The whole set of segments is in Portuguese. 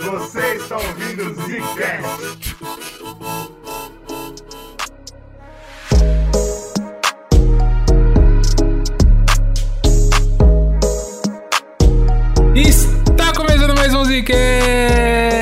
Você está ouvindo Zcast. Está começando mais um Zcast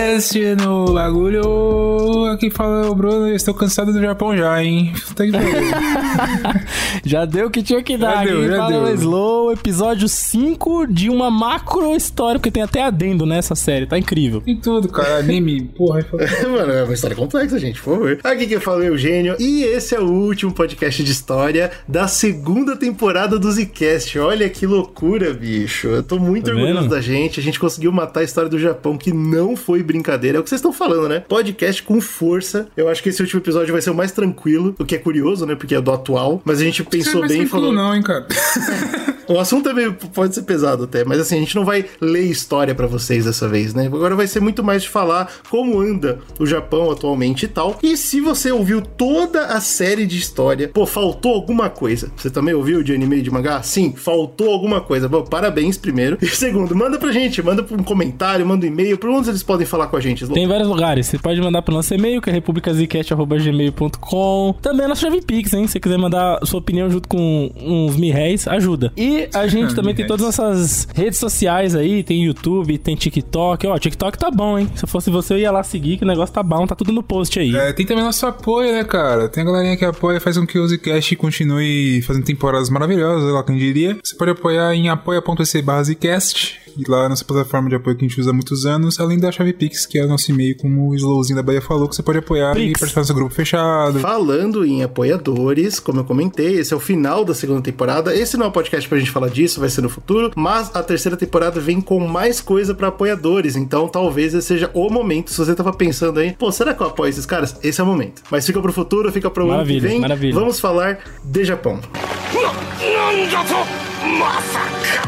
no bagulho. Aqui fala o Bruno, eu estou cansado do Japão já, hein? Tem que Já deu o que tinha que dar. Já deu, já fala deu. Slow, episódio 5 de uma macro história, porque tem até adendo nessa série, tá incrível. Tem tudo, cara. Anime, porra. Mano, é uma história complexa, gente, por favor. Aqui quem fala é o Eugênio, e esse é o último podcast de história da segunda temporada do Zcast. Olha que loucura, bicho. Eu tô muito Tá orgulhoso vendo? da gente. A gente conseguiu matar a história do Japão, que não foi brincadeira. É o que vocês estão falando, né? Podcast com força. Eu acho que esse último episódio vai ser o mais tranquilo, o que é curioso, né? Porque é do atual. Mas a gente pensou bem e falou. não, hein, cara. O assunto é meio- pode ser pesado até, mas assim, a gente não vai ler história pra vocês dessa vez, né? Agora vai ser muito mais de falar como anda o Japão atualmente e tal. E se você ouviu toda a série de história, pô, faltou alguma coisa. Você também ouviu de anime e de mangá? Sim, faltou alguma coisa. Bom, parabéns primeiro. E segundo, manda pra gente, manda um comentário, manda um e-mail, por onde eles podem falar com a gente. Slow? Tem vários lugares. Você pode mandar pro nosso e-mail, que é republicazcast.gmail.com. Também a nossa chave Pix, hein? Se você quiser mandar sua opinião junto com uns mil ajuda. E a gente também tem todas as nossas redes sociais aí. Tem YouTube, tem TikTok. Ó, TikTok tá bom, hein? Se eu fosse você, eu ia lá seguir, que o negócio tá bom. Tá tudo no post aí. É, tem também nosso apoio, né, cara? Tem a galerinha que apoia, faz com que o Zcast continue fazendo temporadas maravilhosas, lá quem diria. Você pode apoiar em apoia.se barra Zcast, e lá nossa plataforma de apoio que a gente usa há muitos anos, além da chave Pix, que é o nosso e-mail, como o Slowzinho da Bahia falou, que você pode apoiar e Pix. participar do seu grupo fechado. Falando em apoiadores, como eu comentei, esse é o final da segunda temporada. Esse não é um podcast pra gente falar disso, vai ser no futuro. Mas a terceira temporada vem com mais coisa pra apoiadores. Então talvez esse seja o momento. Se você tava pensando aí, pô, será que eu apoio esses caras? Esse é o momento. Mas fica pro futuro, fica pro ano que Maravilha, vem. maravilha. Vamos falar de Japão.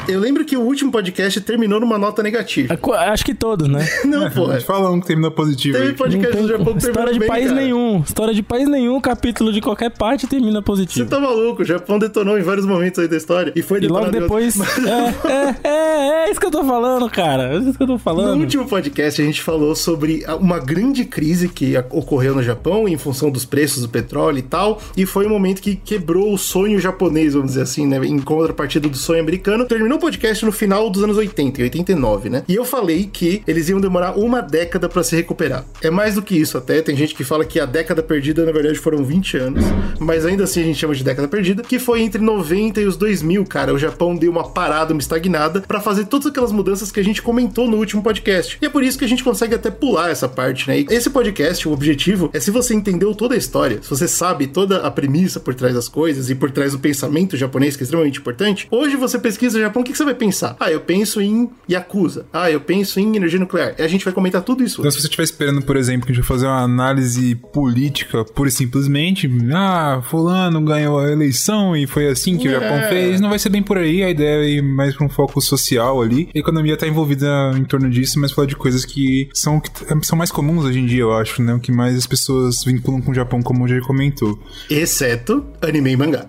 Eu lembro que o último podcast terminou numa nota negativa. É Acho que todos, né? Não, A porra. gente fala um que terminou positivo Teve podcast tem do Japão que história de bem, país cara. nenhum. História de país nenhum, capítulo de qualquer parte termina Você positivo. tá maluco? O Japão detonou em vários momentos aí da história. E foi E logo detonado em outros. depois. É, é, é, é isso que eu tô falando, cara. É isso que eu tô No falando. último podcast, a gente falou sobre uma grande crise que ocorreu no Japão em função dos preços do petróleo e tal, e foi um momento que quebrou o sonho japonês, vamos dizer assim, né? Em contrapartida do sonho americano. Terminou o podcast no final dos anos 80, em 89, né? E eu falei que eles iam demorar uma década pra se recuperar. É mais do que isso até, tem gente que fala que a década perdida, na verdade, foram 20 anos, mas ainda assim a gente chama de década perdida, que foi entre 90 e os 2000, cara. O Japão deu uma parada, uma estagnada, pra fazer todas aquelas mudanças que a gente comentou no último podcast. E é por isso que a gente consegue até pular essa parte, né? E esse podcast, o objetivo é se você entendeu toda a história, se você sabe toda a premissa por trás das coisas e por trás do pensamento japonês, que é extremamente importante, hoje você pesquisa Japão, o que que você vai pensar? Ah, eu penso em Yakuza. Ah, eu penso em energia nuclear. E a gente vai comentar tudo isso. Então, se você estiver esperando, por exemplo, que a gente vai fazer uma análise política pura e simplesmente, ah, fulano ganhou a eleição e foi assim que o É. Japão fez, não vai ser bem por aí, a ideia é ir mais pra um foco social ali. A economia tá envolvida em torno disso, mas falar de coisas que são, o que são mais comuns hoje em dia, eu acho, né? O que mais as pessoas vinculam com o Japão, como o já comentou. Exceto anime e mangá.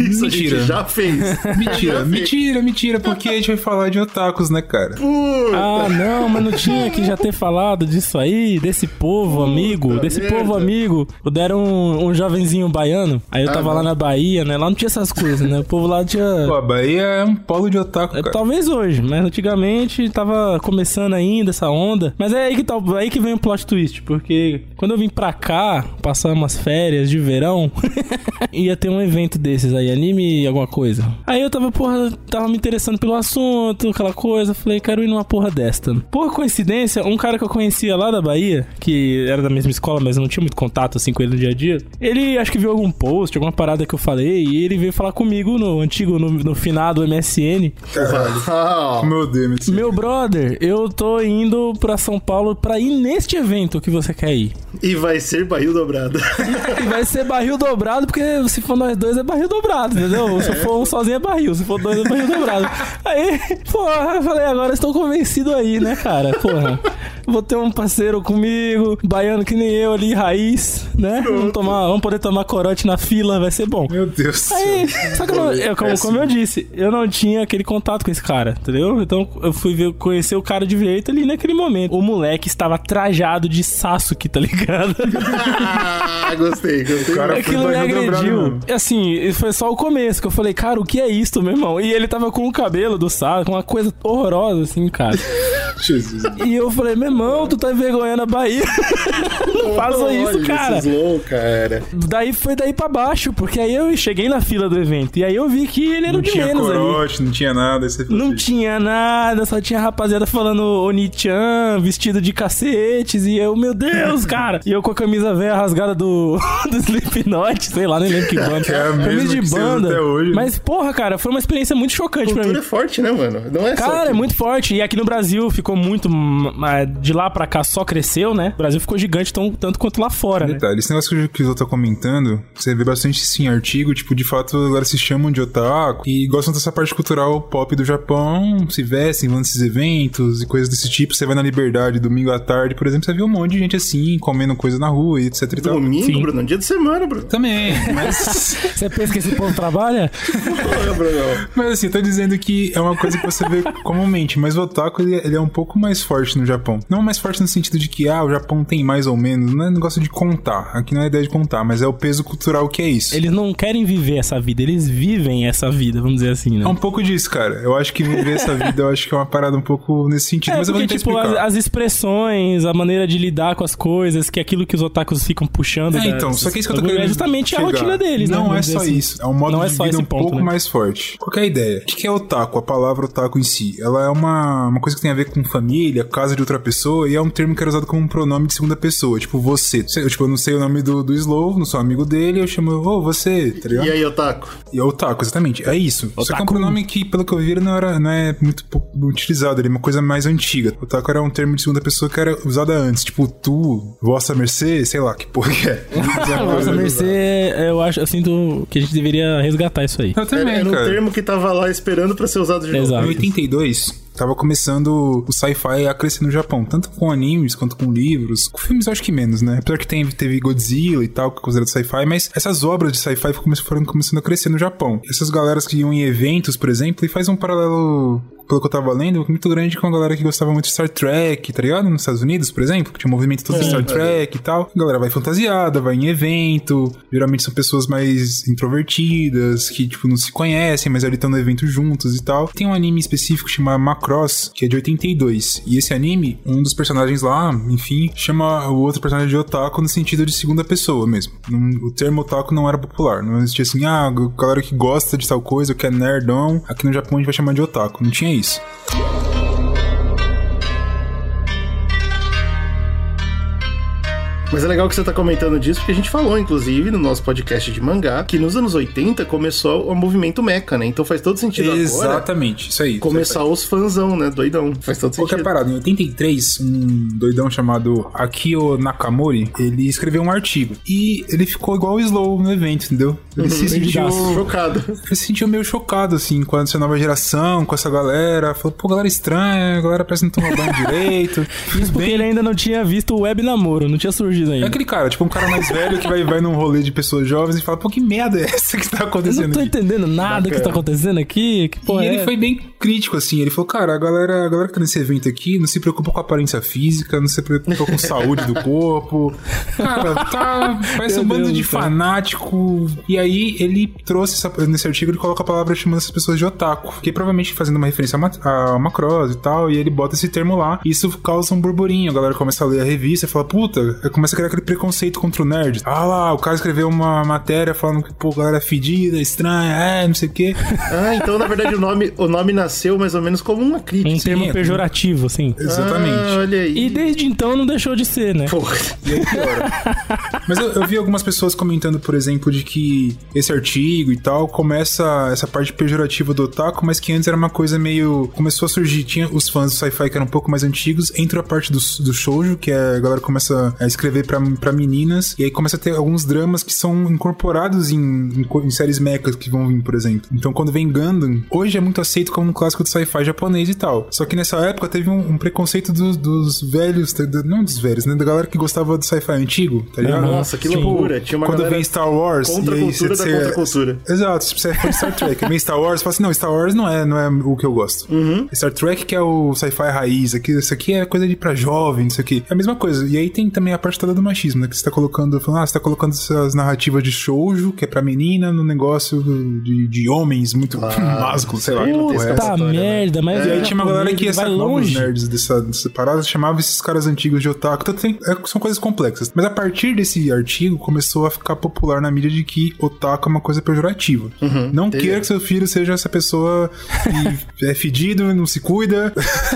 Isso a Mentira. gente já fez. Mentira, mentira, mentira, porque a gente vai falar de otakus, né, cara? Puta. Ah, não, mas não tinha que já ter falado disso aí, desse povo amigo, desse merda. povo amigo. Deram um, um jovenzinho baiano, aí eu Ah, tava não. lá na Bahia, né? Lá não tinha essas coisas, né? O povo lá tinha. Pô, a Bahia é um polo de otaku, É, cara. Talvez hoje, mas antigamente tava começando ainda essa onda. Mas é aí que, tá, aí que vem o plot twist, porque quando eu vim pra cá, passar umas férias de verão, ia ter um evento desses aí, anime alguma coisa. Aí eu tava, porra, tava me interessando pelo assunto, aquela coisa, falei, quero ir numa porra desta. Por coincidência, um cara que eu conhecia lá da Bahia, que era da mesma escola, mas eu não tinha muito contato assim com ele no dia a dia, ele acho que viu algum post, alguma parada que eu falei, e ele veio falar comigo no antigo, no, no finado MSN, Meu Deus, meu brother, eu tô indo pra São Paulo pra ir neste evento que você quer ir. e vai ser barril dobrado. E vai ser barril dobrado, porque se for nós dois é barril dobrado, entendeu? Se for um sozinho é barril, se for dois é barril dobrado. Aí, porra, eu falei, agora estou convencido aí, né, cara? Porra, vou ter um parceiro comigo, baiano que nem eu ali, raiz. né? Vamos, tomar, vamos poder tomar corote na fila, vai ser bom. Meu Deus do Aí, céu. só que eu, não- eu- como, como eu disse, eu não tinha aquele contato com esse cara, entendeu? Então eu fui ver, conhecer o cara de direito ali naquele momento. O moleque estava trajado de Sasuke, tá ligado? Ah, gostei, gostei. Cara, foi Aquilo me barriga dobrada agrediu. Assim, foi só o começo que eu falei, cara, o que é isso, meu irmão? E ele tava com o cabelo do Sasuke, uma coisa horrorosa, assim, cara. Jesus. E eu falei, meu irmão, tu tá envergonhando a Bahia. Não faça isso, cara. slow, cara. Daí foi daí pra baixo, porque aí eu cheguei na fila do evento. E aí eu vi que ele era Não o de tinha menos ali. corote, não tinha nada. Não "Gente, tinha nada, só tinha rapaziada falando Oni-chan, vestido de cacetes, e eu, meu Deus, cara! E eu com a camisa velha rasgada do, do Slipknot, sei lá, nem lembro que banda. É a camisa de banda. até hoje, né? Mas, porra, cara, foi uma experiência muito chocante pra mim. Cultura é forte, né, mano? Não é só. Cara, aqui. é muito forte. E aqui no Brasil ficou muito. De lá pra cá só cresceu, né? O Brasil ficou gigante tão, tanto quanto lá fora, né? Detalhe, esse negócio que o Kizo tá comentando, você vê bastante sim em artigo, tipo, de fato, agora se chamam de otaku e gostam dessa parte cultural pop do Japão, se vestem, vão nesses eventos e coisas desse tipo. Você vai na Liberdade domingo à tarde, por exemplo, você vê um monte de gente assim, comendo coisa na rua e etc e tal. Domingo, Sim. Bruno, dia de semana, Bruno. Também, mas, Você pensa que esse povo trabalha? Porra, Bruno. mas assim, eu tô dizendo que é uma coisa que você vê comumente, mas o otaku ele, ele é um pouco mais forte no Japão. Não mais forte no sentido de que, ah, o Japão tem mais ou menos, não é negócio de contar, aqui não é ideia de contar, mas é o peso cultural que é isso. Eles não querem viver essa vida, eles vivem essa vida, vamos dizer assim, né? É um pouco disso, cara. Eu acho que viver essa vida, eu acho que é uma parada um pouco nesse sentido. É, mas eu vou tentar tipo, as, explicar. as expressões, a maneira de lidar com as coisas, que é aquilo que os otakus ficam puxando. É, da- então, só que é isso que eu tô bagulho, querendo É justamente a chegar. rotina deles, né? Não é só assim. isso. É um modo Não é de só vida um ponto, pouco né? mais forte. Qual que é a ideia? O que que é otaku? A palavra otaku em si. Ela é uma, uma coisa que tem a ver com família, casa de outra pessoa, e é um termo que era usado como um pronome de segunda pessoa. Tipo, você. Eu, tipo, eu não sei o nome do, do Slow, não sou amigo dele, eu chamo, ô, você, tá ligado? E aí, Otaku? E é otaku, exatamente. É isso. Só que é um Otaku. pronome que, pelo que eu vi, não, era, não é muito pouco utilizado. Ele é uma coisa mais antiga. Otaku era um termo de segunda pessoa que era usado antes. Tipo, tu, vossa mercê, sei lá, que porra que é. Nossa, Mercê, eu acho, eu sinto que a gente deveria resgatar isso aí. Eu também, Era, era um termo que tava lá esperando pra ser usado de novo. Exato. Em 82, tava começando o sci-fi a crescer no Japão, tanto com animes quanto com livros. Com filmes eu acho que menos, né? Apesar que tem, teve Godzilla e tal, que é considerado sci-fi, mas essas obras de sci-fi foram começando a crescer no Japão. Essas galeras que iam em eventos, por exemplo, e faz um paralelo pelo que eu tava lendo, muito grande com a galera que gostava muito de Star Trek, tá ligado? Nos Estados Unidos, por exemplo, que tinha um movimento todo de Star Trek e tal. A galera vai fantasiada, vai em evento. Geralmente são pessoas mais introvertidas, que, tipo, não se conhecem, mas ali estão no evento juntos e tal. Tem um anime específico chamado Macross, que é de 82. E esse anime, um dos personagens lá, enfim, chama o outro personagem de otaku no sentido de segunda pessoa mesmo. O termo otaku não era popular. Não existia assim, ah, galera que gosta de tal coisa, que é nerdão, aqui no Japão a gente vai chamar de otaku. Não tinha isso. Mas é legal que você tá comentando disso, porque a gente falou, inclusive, no nosso podcast de mangá, que nos anos 80 começou o movimento mecha, né? Então faz todo sentido agora Exatamente, isso aí. começar os fãzão, né? Doidão. Faz todo Qualquer sentido. parada, em 83, um doidão chamado Akio Nakamori, ele escreveu um artigo. E ele ficou igual o Slow no evento, entendeu? Ele se sentiu. Chocado. Ele se sentiu meio chocado, assim, com essa nova geração, com essa galera. Falou, pô, galera estranha, a galera parece que não toma banho direito. Isso porque ele ainda não tinha visto o web namoro, não tinha surgido É ainda. aquele cara, tipo um cara mais velho que vai, vai num rolê de pessoas jovens e fala, pô, que merda é essa que tá Eu não acontecendo tô aqui? entendendo nada que tá acontecendo aqui. Que porra E ele é? foi bem crítico, assim. Ele falou, cara, a galera, a galera que tá nesse evento aqui não se preocupa com a aparência física, não se preocupa com saúde do corpo. Cara, tá. Parece um bando Deus de fanático. E aí ele trouxe essa- nesse artigo, ele coloca a palavra chamando essas pessoas de otaku. Que provavelmente fazendo uma referência a, a Macross e tal. E ele bota esse termo lá. Isso causa um burburinho. A galera começa a ler a revista e fala, puta, aí começa a criar aquele preconceito contra o nerd. Ah lá, o cara escreveu uma matéria falando que, pô, a galera é fedida, estranha, é, não sei o quê. Ah, então na verdade o nome, o nome nasceu mais ou menos como uma crítica. Um termo é. pejorativo, assim. Exatamente. Ah, olha aí. E desde então não deixou de ser, né? Porra. E aí piora. Mas eu, eu vi algumas pessoas comentando, por exemplo, de que esse artigo e tal começa essa parte pejorativa do otaku, mas que antes era uma coisa meio. Começou a surgir. Tinha os fãs do sci-fi que eram um pouco mais antigos, entra a parte do, do shoujo, que é, a galera começa a escrever Pra, pra meninas, e aí começa a ter alguns dramas que são incorporados em, em, em séries mechas que vão vir, por exemplo. Então quando vem Gundam, hoje é muito aceito como um clássico do sci-fi japonês e tal. Só que nessa época teve um, um preconceito dos, dos velhos, da- não dos velhos, né? Da galera que gostava do sci-fi antigo, tá ligado? Nossa, que Sim. loucura. Tinha uma quando vem Star Wars. contra a cultura da você- contra-cultura. Exato, tipo, você é fã de Star Trek. Vem Star Wars, você fala assim, não, Star Wars não é, não é o que eu gosto. Uhum. Star Trek que é o sci-fi raiz, aqui, isso aqui é coisa de pra jovem, isso aqui. É a mesma coisa. E aí tem também a parte do machismo, né? Que você tá colocando, falando, ah, você tá colocando essas narrativas de shoujo, que é pra menina, no negócio de, de homens muito másculos, sei lá. que porra é essa. Puta história, né? merda, mas E aí tinha uma galera que ia ser longe. nerds dessa, dessa parada, chamava esses caras antigos de otaku. Então tem, é, são coisas complexas. Mas a partir desse artigo começou a ficar popular na mídia de que otaku é uma coisa pejorativa. não entendi. queira que seu filho seja essa pessoa que é fedido, não se cuida,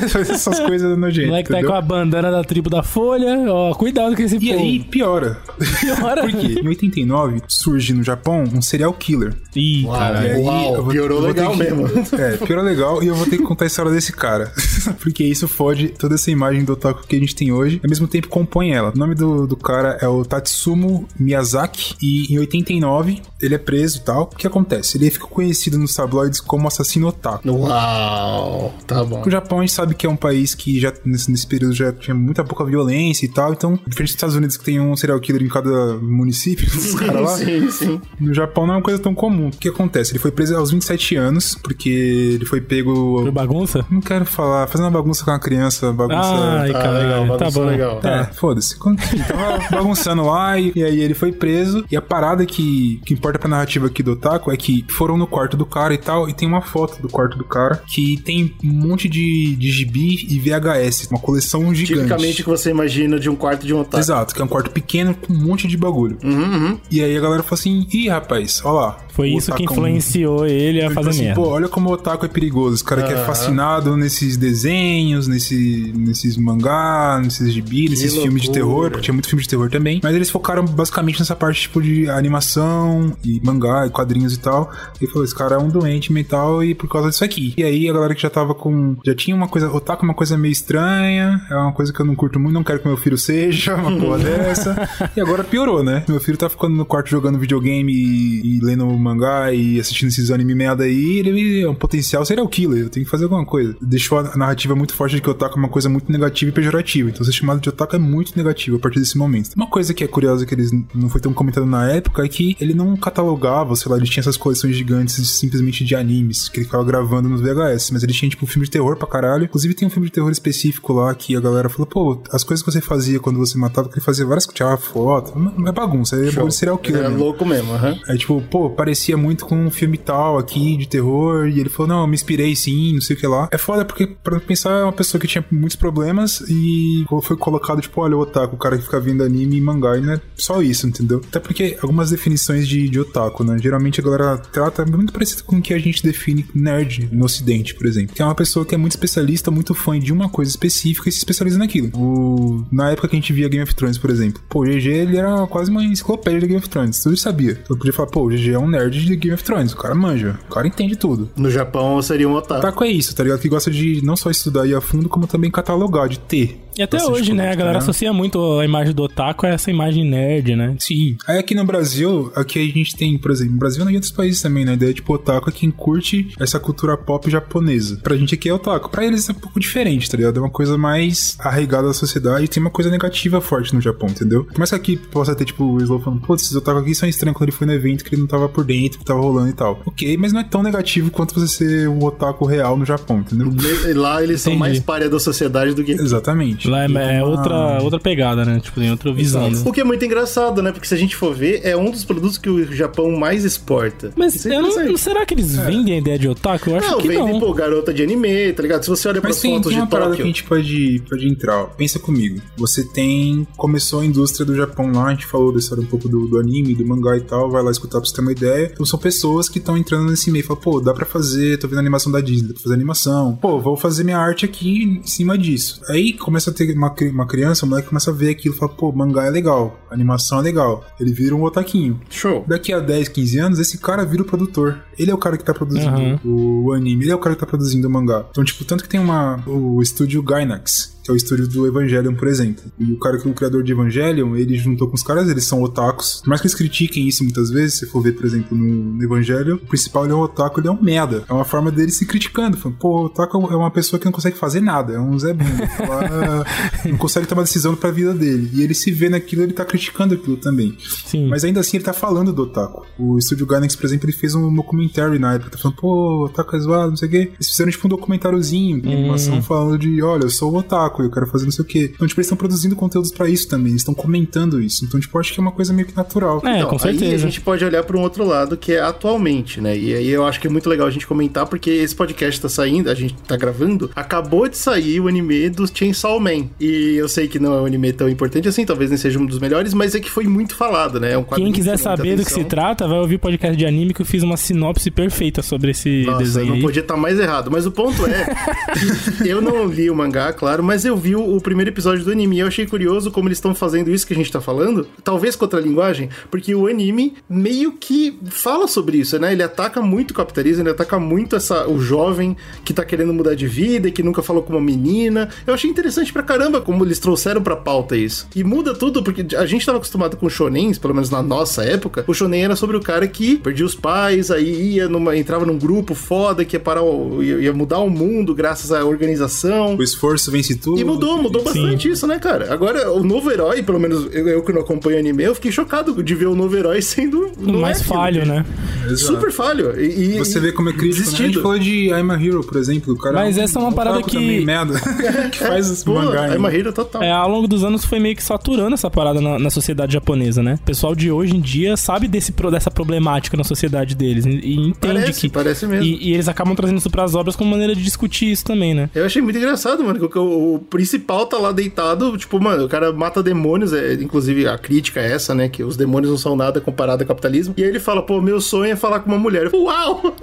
faz essas coisas O nojentas. moleque tá entendeu? com a bandana da tribo da Folha, ó, cuidado com esse E aí piora. Piora. Por quê? Em 89 surge no Japão um serial killer. Ih. E aí, uau, piorou legal que- mesmo. É, piorou legal e eu vou ter que contar a história desse cara. Porque isso fode toda essa imagem do otaku que a gente tem hoje, e ao mesmo tempo compõe ela. O nome do, do cara é o Tatsumo Miyazaki, e em 89 ele é preso e tal. O que acontece? Ele fica conhecido nos tabloides como assassino otaku. Uau, tá bom. O Japão a gente sabe que é um país que já nesse, nesse período já tinha muita pouca violência e tal, então, diferente dos Estados Unidos que tem um serial killer em cada município, os caras lá, Sim, sim. no Japão não é uma coisa tão comum. O que acontece? Ele foi preso aos 27 anos, porque ele foi pego. Foi bagunça? Não quero falar, fazendo uma bagunça com uma criança, bagunça. Ai, Tá cara, legal, tá bagunçou bom. legal. É, Tá. foda-se. Tava bagunçando lá e, e aí ele foi preso. E a parada que, que importa pra narrativa aqui do Otaku é que foram no quarto do cara e tal. E tem uma foto do quarto do cara que tem um monte de, de gibi e VHS. Uma coleção gigante. Tipicamente que você imagina de um quarto de um otaku. Exato, que é um quarto pequeno com um monte de bagulho. Uhum, E aí a galera falou assim: ih, rapaz, ó lá. Foi isso que otacão- influenciou ele a Ele fazer assim, merda. pô, olha como o otaku é perigoso. Esse cara que é fascinado nesses desenhos, nesse, nesses mangá, nesses gibi, nesses filmes de terror, porque tinha muito filme de terror também. Mas eles focaram basicamente nessa parte, tipo, de animação e mangá e quadrinhos e tal. Ele falou, esse cara é um doente mental e por causa disso aqui. E aí a galera que já tava com... Já tinha uma coisa... Otaku é uma coisa meio estranha, é uma coisa que eu não curto muito, não quero que meu filho seja uma porra dessa. E agora piorou, né? Meu filho tá ficando no quarto jogando videogame e, e lendo mangá e assistindo esses anime merda aí, ele é um potencial serial killer, eu tenho que fazer alguma coisa. Deixou a narrativa muito forte de que otaku é uma coisa muito negativa e pejorativa. Então ser chamado de otaku é muito negativo a partir desse momento. Uma coisa que é curiosa que eles não foi tão comentado na época é que ele não catalogava, sei lá, ele tinha essas coleções gigantes de- simplesmente de animes que ele ficava gravando nos VHS, mas ele tinha tipo um filme de terror pra caralho. Inclusive tem um filme de terror específico lá que a galera falou, pô, as coisas que você fazia quando você matava, que ele fazia várias, tirava foto, não é bagunça, é bagulho de serial killer É mesmo. louco mesmo, aham. Aí, tipo, pô, parecia muito com um filme tal aqui de terror. E ele falou: Não, eu me inspirei sim, não sei o que lá. É foda porque, pra pensar, é uma pessoa que tinha muitos problemas e foi colocado, tipo, olha, o otaku, o cara que fica vendo anime e mangá. E não é só isso, entendeu? Até porque algumas definições de, de otaku, né? Geralmente a galera trata muito parecido com o que a gente define nerd no ocidente, por exemplo. Que é uma pessoa que é muito especialista, muito fã de uma coisa específica e se especializa naquilo. O... Na época que a gente via Game of Thrones, por exemplo. Pô, o GG, ele era quase uma enciclopédia de Game of Thrones. Tudo ele sabia. Eu podia falar, pô, o GG é um nerd de Game of Thrones. O cara manja. O cara entende tudo. No Japão seria um otaku. Otaku é isso, tá ligado? Que gosta de não só estudar e ir a fundo, como também catalogar, de ter. E até bastante hoje, né? A galera né? associa muito a imagem do otaku a essa imagem nerd, né? Sim. Aí aqui no Brasil, aqui a gente tem, por exemplo, no Brasil e em outros países também, né? A ideia de tipo, otaku é quem curte essa cultura pop japonesa. Pra gente aqui é otaku. Pra eles é um pouco diferente, tá ligado? É uma coisa mais arraigada da sociedade e tem uma coisa negativa forte no Japão, entendeu? Por mais que aqui possa ter, tipo, o Slow falando, pô, esses otaku aqui são estranhos quando ele foi no evento que ele não tava por dentro, que tava rolando e tal. Ok, mas não é tão negativo quanto você ser um otaku real no Japão, entendeu? Lá eles são Entendi. mais párea da sociedade do que. Exatamente. Lá é, E é uma- outra, outra pegada, né? Tipo, tem outra visão. né? O que é muito engraçado, né? Porque se a gente for ver, é um dos produtos que o Japão mais exporta. Mas é eu não, será que eles vendem a ideia de otaku? Eu acho Não, que vendem, não. pô, garota de anime, tá ligado? Se você olha Mas pras tem, fotos tem uma de parada que a gente pode, pode entrar. ó. Pensa comigo. Você tem. Começou a indústria do Japão lá, a gente falou da história um pouco do, do anime, do mangá e tal. Vai lá escutar pra você ter uma ideia. Então são pessoas que estão entrando nesse meio. Fala, pô, dá pra fazer. Tô vendo animação da Disney, dá pra fazer animação. Pô, vou fazer minha arte aqui em cima disso. Aí começa a ter uma, uma criança, o moleque começa a ver aquilo fala, pô, mangá é legal, animação é legal. Ele vira um otaquinho. Show. Daqui a 10, 15 anos, esse cara vira o produtor. Ele é o cara que tá produzindo Uhum. o, o anime, ele é o cara que tá produzindo o mangá. Então, tipo, tanto que tem uma. O estúdio Gainax. Que é o estúdio do Evangelion, por exemplo. E o cara que é o criador de Evangelion, ele juntou com os caras, eles são otakus. Por mais que eles critiquem isso muitas vezes, se for ver, por exemplo, no, no Evangelion, o principal ele é um otaku, ele é um merda. É uma forma dele se criticando. Falando, pô, o otaku é uma pessoa que não consegue fazer nada, é um Zé Bunda. Fala, não consegue tomar decisão pra vida dele. E ele se vê naquilo, ele tá criticando aquilo também. Sim. Mas ainda assim ele tá falando do otaku. O estúdio Gainax, por exemplo, ele fez um documentário na época, tá falando, pô, otaku é zoado, não sei o quê. Eles fizeram tipo um documentáriozinho de animação falando de, olha, eu sou o otaku, eu quero fazer não sei o quê. Então, tipo, eles estão produzindo conteúdos pra isso também, eles estão comentando isso. Então, tipo, eu acho que é uma coisa meio que natural. É, Então, com Aí a certeza. gente pode olhar para um outro lado que é atualmente, né? E aí eu acho que é muito legal a gente comentar porque esse podcast tá saindo, a gente tá gravando, acabou de sair o anime do Chainsaw Man. E eu sei que não é um anime tão importante assim, talvez nem seja um dos melhores, mas é que foi muito falado, né? É um Quem quiser saber do que se trata, vai ouvir o podcast de anime que eu fiz uma sinopse perfeita sobre esse Nossa, desenho não aí. podia estar mais errado. Mas o ponto é que eu não li o mangá, claro, mas eu vi o, o primeiro episódio do anime e eu achei curioso como eles estão fazendo isso que a gente tá falando. Talvez com outra linguagem, porque o anime meio que fala sobre isso, né? Ele ataca muito o capitalismo, ele ataca muito essa, o jovem que tá querendo mudar de vida e que nunca falou com uma menina. Eu achei interessante pra caramba como eles trouxeram pra pauta isso. E muda tudo, porque a gente tava acostumado com shonens, pelo menos na nossa época, o shonen era sobre o cara que perdia os pais, aí ia numa, entrava num grupo foda que ia parar ia, ia mudar o mundo graças à organização. O esforço vence tudo. E mudou, mudou bastante isso, né, cara? Agora, o novo herói, pelo menos eu, eu que não acompanho anime, eu fiquei chocado de ver o novo herói sendo. O mais é falho, né? Exato. Super falho. E, e- Você vê como é crítico, né? A gente falou de I'm a Hero, por exemplo. O cara Mas essa é uma um parada que- também, merda. que faz esse Pô, mangá. é ainda. uma hero total. É, ao longo dos anos foi meio que saturando essa parada na, na sociedade japonesa, né? O pessoal de hoje em dia sabe desse, dessa problemática na sociedade deles e, e entende Parece, que. parece mesmo. E, e eles acabam trazendo isso pras obras como maneira de discutir isso também, né? Eu achei muito engraçado, mano, que o, o principal tá lá deitado, tipo, mano, o cara mata demônios, é, inclusive a crítica é essa, né, que os demônios não são nada comparado ao capitalismo, e aí ele fala, pô, meu sonho é falar com uma mulher. Eu falo, Uau!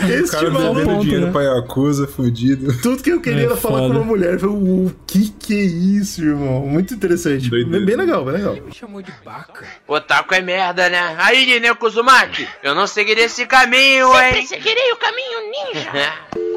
O Esse cara tipo, devendo ponto, dinheiro né? pra Yakuza, fudido. tudo que eu queria É era falar foda. com uma mulher. Eu falei, o que que é isso, irmão? Muito interessante. Doideira. Bem legal, bem legal. Otaku é merda, né? Aí, Nene Kuzumaki, eu não seguirei esse caminho, hein? seguirei o caminho ninja.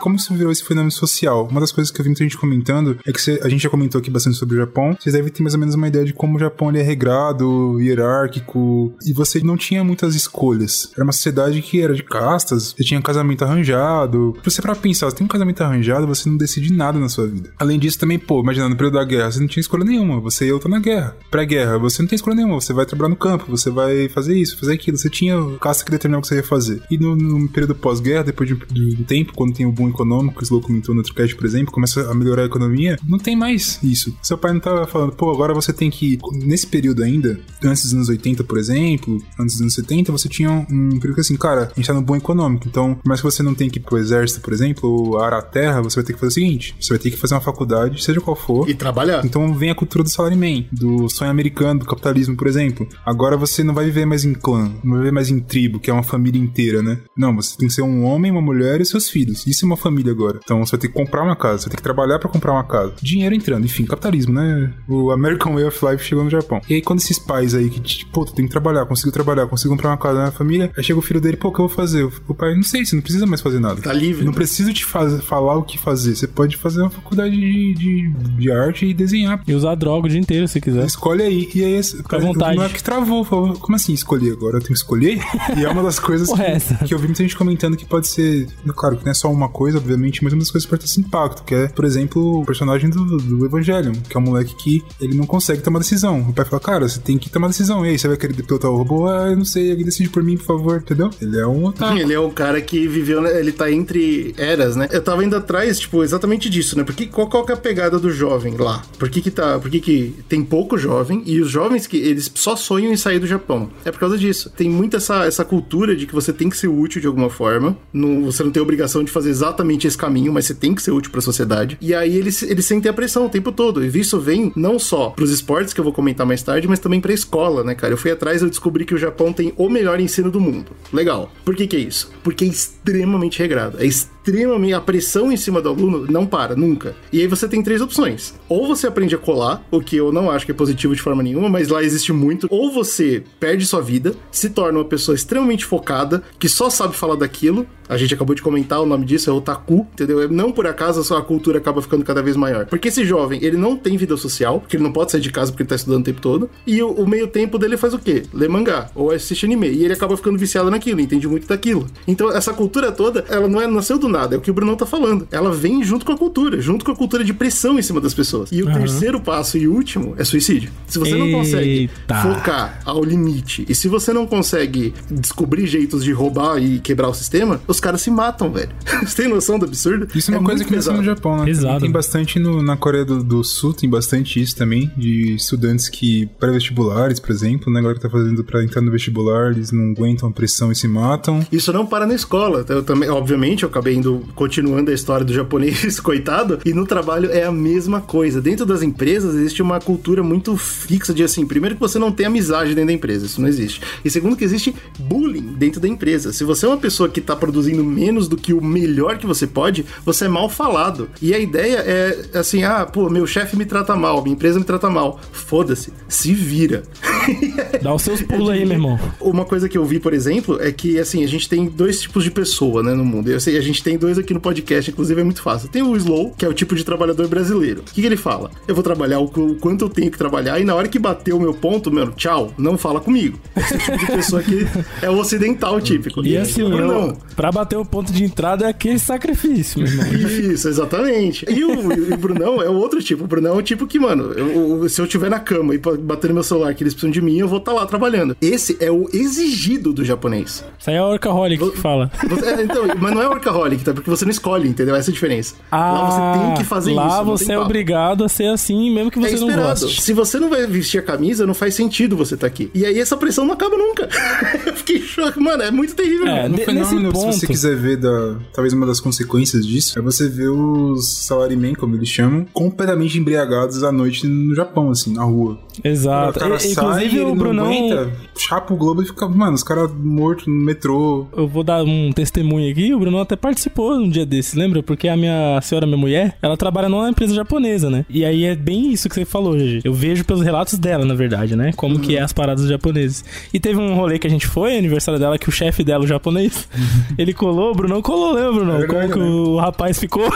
Como isso virou esse fenômeno social? Uma das coisas que eu vi muita gente comentando é que a gente já comentou aqui bastante sobre o Japão. Vocês devem ter mais ou menos uma ideia de como o Japão é regrado, hierárquico, e você não tinha muitas escolhas. Era uma sociedade que era de castas, você tinha casamento arranjado. Se você pra pensar, você tem um casamento arranjado, você não decide nada na sua vida. Além disso, também, pô, imagina, no período da guerra, você não tinha escolha nenhuma. Você eu tô na guerra. Pré-guerra, você não tem escolha nenhuma. Você vai trabalhar no campo, você vai fazer isso, fazer aquilo. Você tinha casta que determinava o que você ia fazer. E no, no período pós-guerra, depois de, de, de tempo, quando tem o boom econômico, o Slow comentou no outro cast, por exemplo, começa a melhorar a economia, não tem mais isso. Seu pai não tá falando, pô, agora você tem que. Nesse período ainda, antes dos anos 80, por exemplo, antes dos anos 70, você tinha um período que assim, cara, a gente tá no boom econômico, então, mais que você não tenha que ir pro exército, por exemplo, ou arar a terra, você vai ter que fazer o seguinte: você vai ter que fazer uma faculdade, seja qual for, E trabalhar. então vem a cultura do salaryman, do sonho americano, do capitalismo, por exemplo. Agora você não vai viver mais em clã, não vai viver mais em tribo, que é uma família inteira, né? Não, você tem que ser um homem, uma mulher e seus filhos. Isso é uma família agora. Então você vai ter que comprar uma casa, você vai ter que trabalhar pra comprar uma casa. Dinheiro entrando, enfim, capitalismo, né? O American Way of Life chegou no Japão. E aí quando esses pais aí que, tipo, pô, tu tem que trabalhar, consigo trabalhar, consigo comprar uma casa na família, aí chega o filho dele, pô, o que eu vou fazer? O pai, não sei, você não precisa mais fazer nada. Tá livre, Não né? preciso te faz- falar o que fazer. Você pode fazer uma faculdade de, de, de arte e desenhar. E usar droga o dia inteiro se quiser. Escolhe aí. E aí, esse- à vontade. Não é que travou. Falou, como assim escolher? Agora eu tenho que escolher? E é uma das coisas que, que eu vi muita gente comentando que pode ser. Claro que não é só uma coisa, obviamente, mas uma das coisas que ter esse impacto. Que é, por exemplo, o personagem do, do Evangelion, que é um moleque que ele não consegue tomar decisão. O pai fala, cara, você tem que tomar decisão. E aí, você vai querer pilotar o robô? Ah, eu não sei, alguém decide por mim, por favor, entendeu? Ele é um otaku. Ele é um cara que viveu, né, ele tá entre eras, né? Eu tava indo atrás, tipo, exatamente disso, né? Porque qual, qual que é a pegada do jovem lá? Por que que tá, por que que tem pouco jovem e os jovens que eles só sonham em sair do Japão? É por causa disso. Tem muito essa, essa cultura de que você tem que ser útil de alguma forma. Não, você não tem obrigação de fazer exatamente esse caminho, mas você tem que ser útil pra sociedade. E aí eles, eles sentem a pressão o tempo todo. E isso vem não só pros esportes, que eu vou comentar mais tarde, mas também pra escola, né, cara? Eu fui atrás e descobri que o Japão tem o melhor ensino do mundo. Legal. Por que que é isso? Porque é extremamente regrado. É extremamente extremamente. A pressão em cima do aluno não para, nunca. E aí você tem três opções. Ou você aprende a colar, o que eu não acho que é positivo de forma nenhuma, mas lá existe muito. Ou você perde sua vida, se torna uma pessoa extremamente focada, que só sabe falar daquilo. A gente acabou de comentar o nome disso, é otaku, entendeu? É, Não por acaso a sua cultura acaba ficando cada vez maior. Porque esse jovem, ele não tem vida social, porque ele não pode sair de casa porque ele tá estudando o tempo todo. E o, o meio tempo dele faz o quê? Ler mangá ou assistir anime. E ele acaba ficando viciado naquilo, entende muito daquilo. Então, essa cultura toda, ela não é, nasceu do nada, é o que o Brunão tá falando. Ela vem junto com a cultura, junto com a cultura de pressão em cima das pessoas. E o terceiro passo e último é suicídio. Se você não consegue Eita. focar ao limite, e se você não consegue descobrir jeitos de roubar e quebrar o sistema, os caras se matam, velho. Você tem noção do absurdo? Isso é uma coisa muito que nasceu no pesado. Japão, né? Pesado. Tem bastante no- na Coreia do, do Sul, tem bastante isso também, de estudantes que, pré-vestibulares, por exemplo, né? Agora que tá fazendo pra entrar no vestibular, eles não aguentam a pressão e se matam. Isso não para na escola. Eu também, obviamente, eu acabei continuando a história do japonês, coitado, e no trabalho é a mesma coisa. Dentro das empresas existe uma cultura muito fixa de assim, primeiro que você não tem amizade dentro da empresa, isso não existe. E segundo que existe bullying dentro da empresa. Se você é uma pessoa que tá produzindo menos do que o melhor que você pode, você é mal falado. E a ideia é assim, ah, pô, meu chefe me trata mal, minha empresa me trata mal. Foda-se, se vira. Dá os seus pulos aí, meu irmão. Uma coisa que eu vi, por exemplo, é que assim, a gente tem dois tipos de pessoa, né, no mundo. Eu sei, a gente tem dois aqui no podcast, inclusive é muito fácil. Tem o Slow, que é o tipo de trabalhador brasileiro. O que, que ele fala? Eu vou trabalhar o, qu- o quanto eu tenho que trabalhar e na hora que bater o meu ponto, mano, tchau, não fala comigo. Esse é tipo de pessoa que é o ocidental típico. E assim, o Brunão. eu, pra bater o ponto de entrada é aquele sacrifício, meu irmão. Isso, exatamente. E o, e o Brunão é o outro tipo. O Brunão é o tipo que, mano, eu- se eu tiver na cama e bater no meu celular que eles precisam de mim, eu vou estar lá trabalhando. Esse é o exigido do japonês. Isso aí é a Orcaholic que fala. É, então, mas não é workaholic, tá? Porque você não escolhe, entendeu? Essa é a diferença. lá você tem que fazer Ah, lá isso. não você é papo. obrigado a ser assim, mesmo que É você não esperado. goste. Se você não vai vestir a camisa, não faz sentido você estar aqui. E aí essa pressão não acaba nunca. eu fiquei choque. Mano, é muito terrível. É, mano. De- fenômeno, nesse se você ponto- quiser ver, da, talvez uma das consequências disso, é você ver os salarymen, como eles chamam, completamente embriagados à noite no Japão, assim, na rua. Exato. O cara E- sai, Inclusive o não Brunão. aguenta, chapa o globo e fica, mano, os caras mortos no metrô. Eu vou dar um testemunho aqui. O Brunão até participou um dia desses, lembra? Porque a minha senhora, minha mulher, ela trabalha numa empresa japonesa, né? E aí é bem isso que você falou, Gigi. Eu vejo pelos relatos dela, na verdade, né? Como que é as paradas japoneses. E teve um rolê que a gente foi, aniversário dela, que o chefe dela, o japonês, ele colou, o Brunão colou, lembra, Brunão? É verdade, Como que né? o rapaz ficou.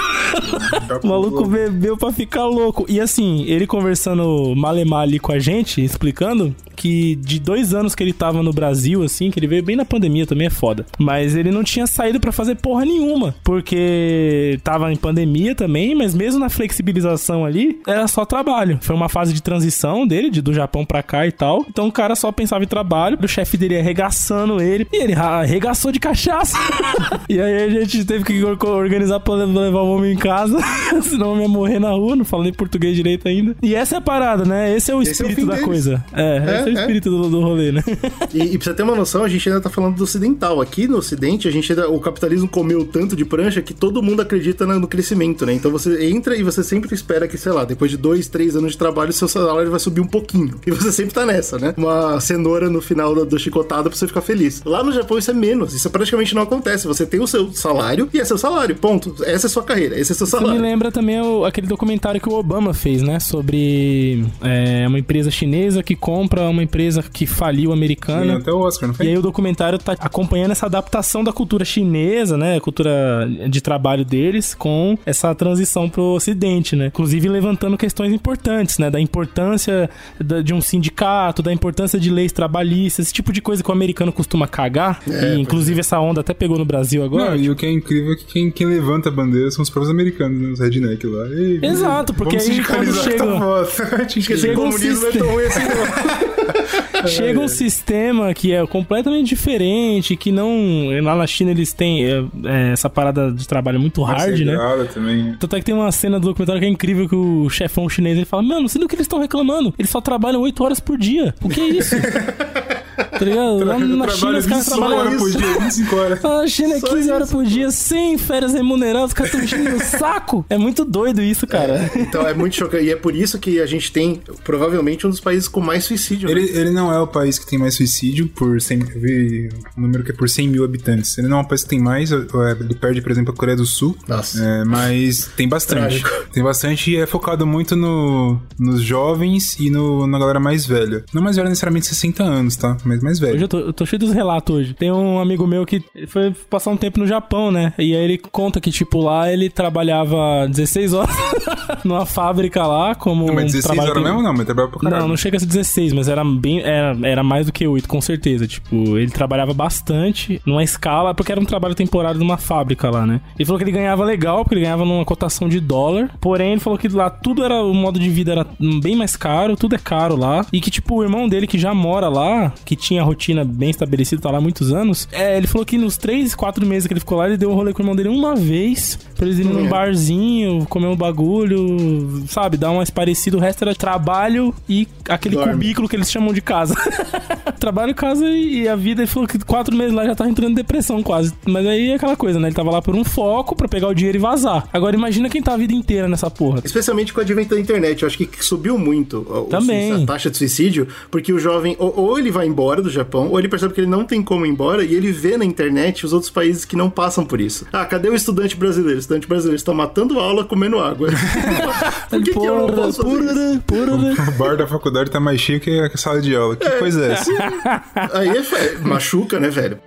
O maluco bebeu pra ficar louco. E assim, ele conversando malemar ali com a gente, explicando que de dois anos que ele tava no Brasil, assim, que ele veio bem na pandemia também é foda. Mas ele não tinha saído pra fazer porra nenhuma. Porque tava em pandemia também, mas mesmo na flexibilização ali, era só trabalho. Foi uma fase de transição dele, de, do Japão pra cá e tal. Então o cara só pensava em trabalho, o chefe dele arregaçando ele. E ele arregaçou de cachaça. e aí a gente teve que or- organizar pra le- levar o homem em casa. Senão o homem ia morrer na rua, não falo nem português direito ainda. E essa é a parada, né? Esse é o Esse é o espírito da deles. coisa. É, esse é o é. espírito do, do rolê, né? E, e pra você ter uma noção, a gente ainda tá falando do ocidental. Aqui no ocidente, a gente ainda, o capitalismo comeu tanto de prancha que todo mundo acredita na- no crescimento, né? Então você entra e você sempre espera que, sei lá, depois de dois, três anos de trabalho, seu salário vai subir um pouquinho. E você sempre tá nessa, né? Uma cenoura no final do, do chicotado pra você ficar feliz. Lá no Japão isso é menos, isso praticamente não acontece. Você tem o seu salário e é seu salário, ponto. Essa é a sua carreira, esse é seu Isso me salário. lembra também o- aquele documentário que o Obama fez, né? Sobre é, uma empresa chinesa que compra uma empresa que faliu Ganhou americana. até o Oscar, não foi? E aí o documentário tá acompanhando essa adaptação da cultura chinesa, né? A cultura de trabalho deles com essa transição pro ocidente, né? Inclusive levantando questões importantes, né? Da importância de um sindicato, da importância de leis trabalhistas, esse tipo de coisa que o americano costuma cagar. e inclusive essa onda até pegou no Brasil agora. Não, e o que é incrível é que quem, quem levanta a bandeira são os próprios americanos, né? Os redneck lá. Ei. Exato, porque aí quando chega- que- Chega um comunismo é tão ruim assim, não. Chega um sistema que é completamente diferente, que não. Lá na China eles têm é, é, essa parada de trabalho muito hard, né? Também. Tanto é que tem uma cena do documentário que é incrível que o chefão chinês ele fala: Mano, você do que eles estão reclamando? Eles só trabalham 8 horas por dia. O que é isso? Tá ligado? Lá na China os caras 25 trabalham horas por dia, 25 horas. Na China é Só 15 horas isso. por dia, sem férias remuneradas, os caras estão enchendo o saco. É muito doido isso, cara. Então é muito chocante. E é por isso que a gente tem, provavelmente, um dos países com mais suicídio. né? Ele, ele não é o país que tem mais suicídio por 100, eu vi o número que é por 100 mil habitantes. Ele não é um país que tem mais, é, ele perde, por exemplo, a Coreia do Sul. Nossa. É, mas tem bastante. Trágico. Tem bastante e é focado muito no, nos jovens e no, na galera mais velha. Não mais velha necessariamente 60 anos, tá? Mas mais velha. Hoje eu tô, eu tô cheio dos relatos hoje. Tem um amigo meu que foi passar um tempo no Japão, né? E aí ele conta que, tipo, lá ele trabalhava 16 horas numa fábrica lá, como. Não, mas um 16 trabalho horas mesmo não, mas trabalha pra caralho. Não, não chega a ser 16, mas era bem. Era, era mais do que 8, com certeza. Tipo, ele trabalhava bastante numa escala, porque era um trabalho temporário numa fábrica lá, né? Ele falou que ele ganhava legal, porque ele ganhava numa cotação de dólar. Porém, ele falou que lá tudo era. O modo de vida era bem mais caro, tudo é caro lá. E que, tipo, o irmão dele que já mora lá, que tinha a rotina bem estabelecida, tá lá há muitos anos. É, ele falou que nos 3, 4 meses que ele ficou lá, ele deu um rolê com o irmão dele uma vez, pra eles irem num É. barzinho, comer um bagulho, sabe? Dar mais parecido. O resto era trabalho e aquele Dorme. cubículo que eles chamam de casa. trabalho, casa e a vida. Ele falou que quatro meses lá já tava entrando em depressão quase. Mas aí é aquela coisa, né? Ele tava lá por um foco pra pegar o dinheiro e vazar. Agora imagina quem tá a vida inteira nessa porra. Especialmente com o advento da internet. Eu acho que subiu muito Também. a taxa de suicídio, porque o jovem, ou, ou ele vai embora do Japão, ou ele percebe que ele não tem como ir embora, e ele vê na internet os outros países que não passam por isso. Ah, cadê o estudante brasileiro? O estudante brasileiro está matando aula, comendo água. por que, que eu não posso fazer isso? porra, porra. O bar da faculdade tá mais cheio que a sala de aula. Que coisa é essa? Aí é machuca, né, velho?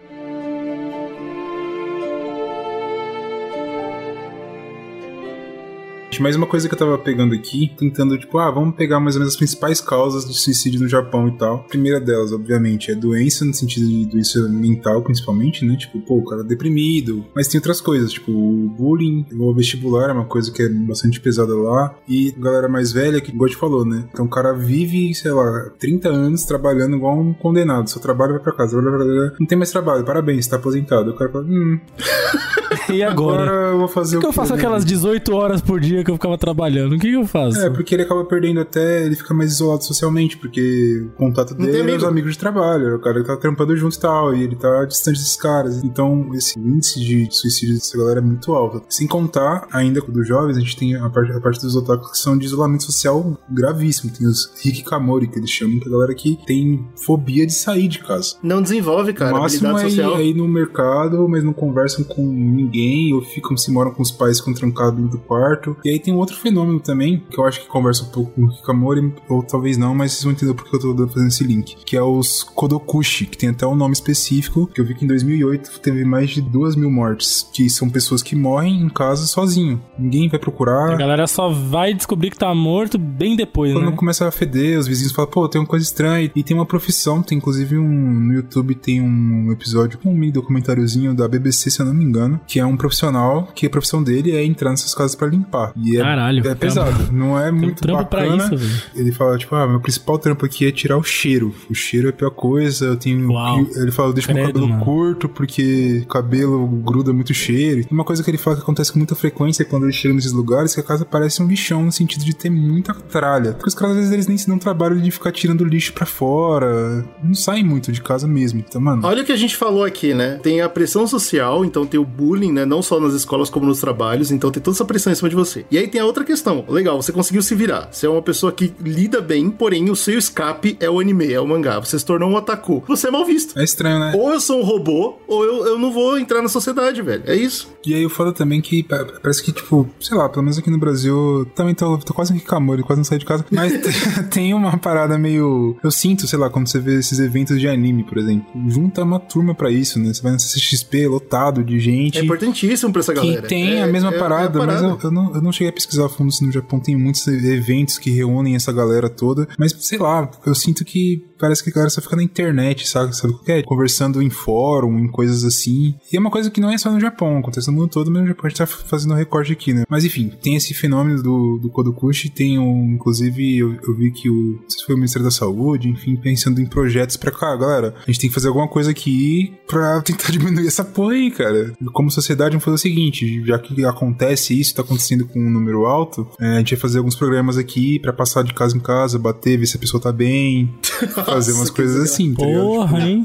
Mais uma coisa que eu tava pegando aqui, tentando, tipo, ah, vamos pegar mais ou menos as principais causas de suicídio no Japão e tal. A primeira delas, obviamente, é doença, no sentido de doença mental, principalmente, né? Tipo, pô, o cara é deprimido. Mas tem outras coisas, tipo, o bullying, o vestibular é uma coisa que é bastante pesada lá. E a galera mais velha, que igual te falou, né? Então o cara vive, sei lá, 30 anos trabalhando igual um condenado. Só trabalha vai pra casa. trabalha, trabalha. Não tem mais trabalho, parabéns, tá aposentado. O cara fala, hum, E agora? agora eu vou fazer Por que o eu faço né? aquelas 18 horas por dia que eu ficava trabalhando? O que, que eu faço? É, porque ele acaba perdendo até, ele fica mais isolado socialmente, porque o contato Não tem dele é amigo. os amigos de trabalho, é o cara que tá trampando junto e tal, e ele tá distante desses caras. Então, esse índice de suicídio dessa galera é muito alto. Sem contar, ainda dos jovens, a gente tem a parte, a parte dos otakus que são de isolamento social gravíssimo. Tem os hikikamori, que eles chamam, que é a galera que tem fobia de sair de casa. Não desenvolve, cara, o máximo habilidade é ir, social. é ir no mercado, mas não conversam com ninguém, ou ficam, se moram com os pais, ficam trancados dentro do quarto. E aí tem um outro fenômeno também, que eu acho que conversa um pouco com o Hikamori, ou talvez não, mas vocês vão entender porque eu tô fazendo esse link. Que é os Kodokushi, que tem até um nome específico, que eu vi que em 2008 teve mais de duas mil mortes, que são pessoas que morrem em casa sozinho. Ninguém vai A procurar. galera só vai descobrir que tá morto bem depois, Quando né? começa a feder, os vizinhos falam, pô, tem uma coisa estranha. E tem uma profissão, tem inclusive um. No YouTube tem um episódio, um mini documentáriozinho da BBC, se eu não me engano, que é um profissional que a profissão dele é entrar nessas casas pra limpar. E é, Caralho, é pesado. Não é Tem um muito trampo pra bacana. isso, velho. Ele fala, tipo, ah, meu principal trampo aqui é tirar o cheiro. O cheiro é a pior coisa. Eu tenho. Uau. Ele fala, deixa meu Credo, cabelo mano. curto, porque o cabelo gruda muito cheiro. E uma coisa que ele fala que acontece com muita frequência quando ele chega nesses lugares, que a casa parece um lixão, no sentido de ter muita tralha. Porque os caras, às vezes, eles nem se dão trabalho de ficar tirando lixo pra fora. Não saem muito de casa mesmo. Então, mano. Olha o que a gente falou aqui, né? Tem a pressão social, então tem o bullying, né? Não só nas escolas como nos trabalhos, então tem toda essa pressão em cima de você. E aí tem a outra questão. Legal, você conseguiu se virar. Você é uma pessoa que lida bem, porém o seu escape é o anime, é o mangá. Você se tornou um otaku. Você é mal visto. É estranho, né? Ou eu sou um robô, ou eu, eu não vou entrar na sociedade, velho. É isso. E aí o foda também que pa- parece que, tipo, sei lá, pelo menos aqui no Brasil, também tô, tô quase um Hikamori, quase não saí de casa. Mas tem uma parada meio. Eu sinto, sei lá, quando você vê esses eventos de anime, por exemplo. Junta uma turma pra isso, né? Você vai no CXP lotado de gente. É importantíssimo pra essa que galera. tem É- a mesma é- é a parada, mas parada. eu, eu não, eu não cheguei a pesquisar a fundo se no Japão tem muitos eventos que reúnem essa galera toda. Mas, sei lá, eu sinto que parece que a galera só fica na internet, sabe? Sabe o que é? Conversando em fórum, em coisas assim. E é uma coisa que não é só no Japão, acontece no mundo todo, mas no Japão a gente tá fazendo um recorte aqui, né? Mas enfim, tem esse fenômeno do, do Kodokushi, tem um, inclusive, eu, eu vi que o, se foi o Ministério da Saúde, enfim, pensando em projetos pra cá, galera, a gente tem que fazer alguma coisa aqui pra tentar diminuir essa porra aí, cara. Como sociedade, vamos fazer o seguinte: já que acontece isso, tá acontecendo com um número alto, é, a gente vai fazer alguns programas aqui pra passar de casa em casa, bater, ver se a pessoa tá bem, fazer umas coisas assim, tá ligado? Porra, hein?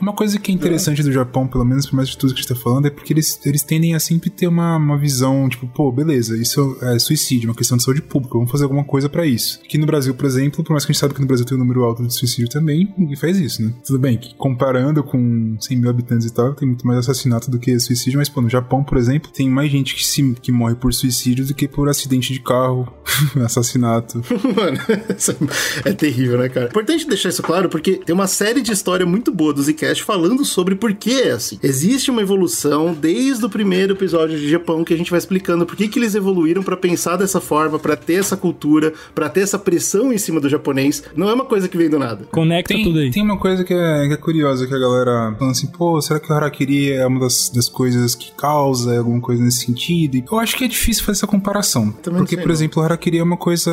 Uma coisa que é interessante do Japão, pelo menos por mais de tudo que a gente tá falando, é porque eles, eles tendem a sempre ter uma, uma visão, tipo, pô, beleza, isso é suicídio, uma questão de saúde pública, vamos fazer alguma coisa pra isso. Aqui no Brasil, por exemplo, por mais que a gente sabe que no Brasil tem um número alto de suicídio também, ninguém faz isso, né? Tudo bem, que comparando com 100 mil habitantes e tal, tem muito mais assassinato do que suicídio, mas, pô, no Japão, por exemplo, tem mais gente que, se, que morre por suicídio do que por acidente de carro, assassinato. Mano, é terrível, né, cara? Importante deixar isso claro, porque tem uma série de história muito boa do Zcast falando sobre por que é assim. Existe uma evolução desde o primeiro episódio de Japão que a gente vai explicando por que, que eles evoluíram pra pensar dessa forma, pra ter essa cultura, pra ter essa pressão em cima do japonês. Não é uma coisa que vem do nada. Conecta tudo aí. Tem, tem uma coisa que é, que é curiosa, que a galera falando assim, pô, será que o Harakiri é uma das, das coisas que causa alguma coisa nesse sentido? E Eu acho que é difícil fazer essa comparação. Também porque, sei, por não. exemplo, o Harakiri é uma coisa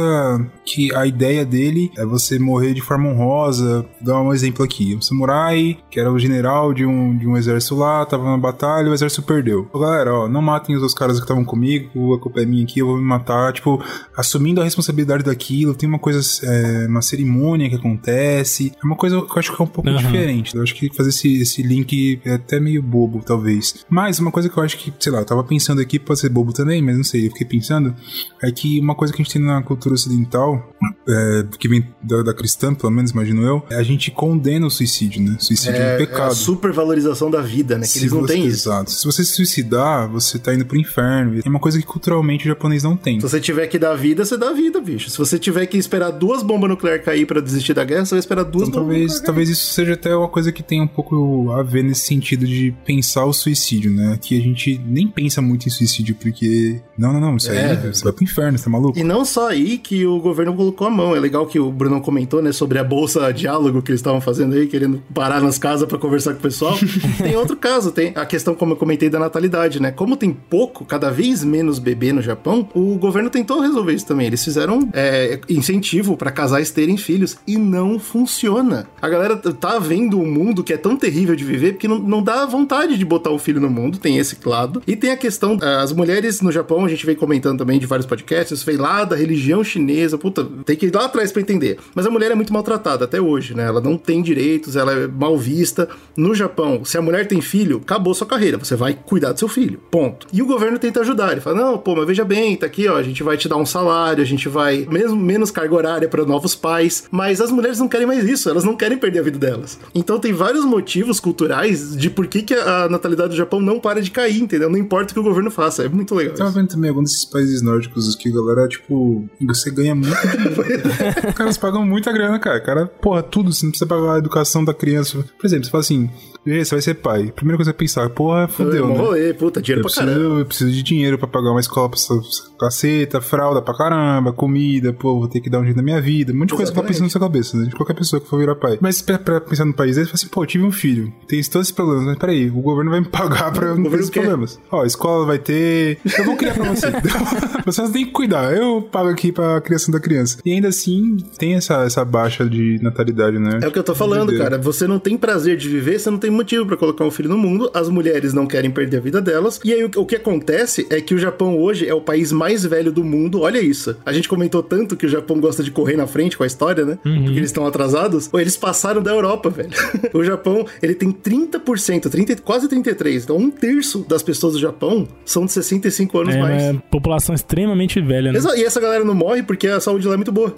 que a ideia dele é você morrer de forma honrosa. Vou dar um exemplo aqui. Um samurai, que era o general de um, de um exército lá, tava na batalha o exército perdeu. Galera, ó, não matem os outros caras que estavam comigo, a culpa é minha aqui, eu vou me matar. Tipo, assumindo a responsabilidade daquilo, tem uma coisa, é, uma cerimônia que acontece. É uma coisa que eu acho que é um pouco Aham. diferente. Eu acho que fazer esse, esse link é até meio bobo, talvez. Mas uma coisa que eu acho que, sei lá, eu tava pensando aqui, pode ser bobo também, mas não sei, eu fiquei pensando, é que uma coisa que a gente tem na cultura ocidental, é, que vem da, da cristã, pelo menos imagino eu, é a gente condena o suicídio, né? Suicídio é, um É, é a pecado. supervalorização da vida, né? Que Se eles não você- têm isso. Exato. Se você se suicidar, você tá indo pro inferno. É uma coisa que culturalmente o japonês não tem. Se você tiver que dar vida, você dá vida, bicho. Se você tiver que esperar duas bombas nucleares cair pra desistir da guerra, você vai esperar duas Então, bombas talvez, talvez isso seja até uma coisa que tem um pouco a ver nesse sentido de pensar o suicídio, né? Que a gente nem pensa muito em suicídio, porque. Não, não, não, isso É. aí você vai pro inferno, você tá maluco? E não só aí que o governo colocou a mão. É legal que o Bruno comentou, né, sobre a bolsa diálogo que eles estavam fazendo aí, querendo parar nas casas pra conversar com o pessoal. tem outro caso, tem a questão, como eu comentei, da natalidade, né? Como tem pouco, cada vez menos bebê no Japão, o governo tentou resolver isso também. Eles fizeram é, incentivo pra casais terem filhos e não funciona. A galera tá vendo um mundo que é tão terrível de viver porque não, não dá vontade de botar um filho no mundo, tem esse lado. E tem a questão, eh, as mulheres no Japão, a gente vem comentando também de vários podcasts, veio lá da religião chinesa, puta, tem que ir lá atrás pra entender. Mas a mulher é muito maltratada até hoje, né? Ela não tem direitos, ela é mal vista. No Japão, se a mulher tem filho, acabou sua carreira, você vai cuidar do seu filho, ponto. E o governo tenta ajudar, ele fala, não, pô, mas veja bem, tá aqui, ó, a gente vai te dar um salário, a gente vai, mesmo menos carga horária para novos pais, mas as mulheres não querem mais isso, elas não querem perder a vida delas. Então tem vários motivos culturais de por que, que a natalidade do Japão não para de cair, entendeu? Não importa o que o governo faça, é muito legal. Eu tava vendo também alguns desses países nórdicos que a galera, tipo, você ganha muito dinheiro. Os caras pagam muita grana, cara. Cara, porra, tudo, você não precisa pagar a educação da criança. Por exemplo, você fala assim, "Ê, você vai ser pai. Primeira coisa que você pensar, porra, fudeu, É, né? rolê, puta, dinheiro Eu pra preciso, caramba. eu preciso de dinheiro pra pagar uma escola pra essa caceta, fralda pra caramba, comida, pô, vou ter que dar um jeito na minha vida, um monte de coisa que tá pensando na sua cabeça, né? De qualquer pessoa que for virar pai. Mas pra, pra pensar no país dele, você fala assim, pô, eu tive um filho, tem todos esses problemas, mas peraí, o governo vai me pagar pra eu não ter esses quer. problemas. Ó, a escola vai ter, eu vou criar pra você. você tem que cuidar, eu pago aqui pra criação da criança. E ainda assim, tem essa, essa baixa de natalidade, né? É o que eu tô falando, cara. Você não tem prazer de viver, você não tem motivo pra colocar um filho no mundo. As mulheres não querem perder a vida delas. E aí o, o que acontece é que o Japão hoje é o país mais velho do mundo. Olha isso. A gente comentou tanto que o Japão gosta de correr na frente com a história, né? Porque eles estão atrasados. Pô, eles passaram da Europa, velho. o Japão, ele tem 30%, 30, quase 33. Então um terço das pessoas do Japão são de 65 anos É, mais. é população extremamente velha, né? E essa galera não morre porque a saúde lá é muito boa.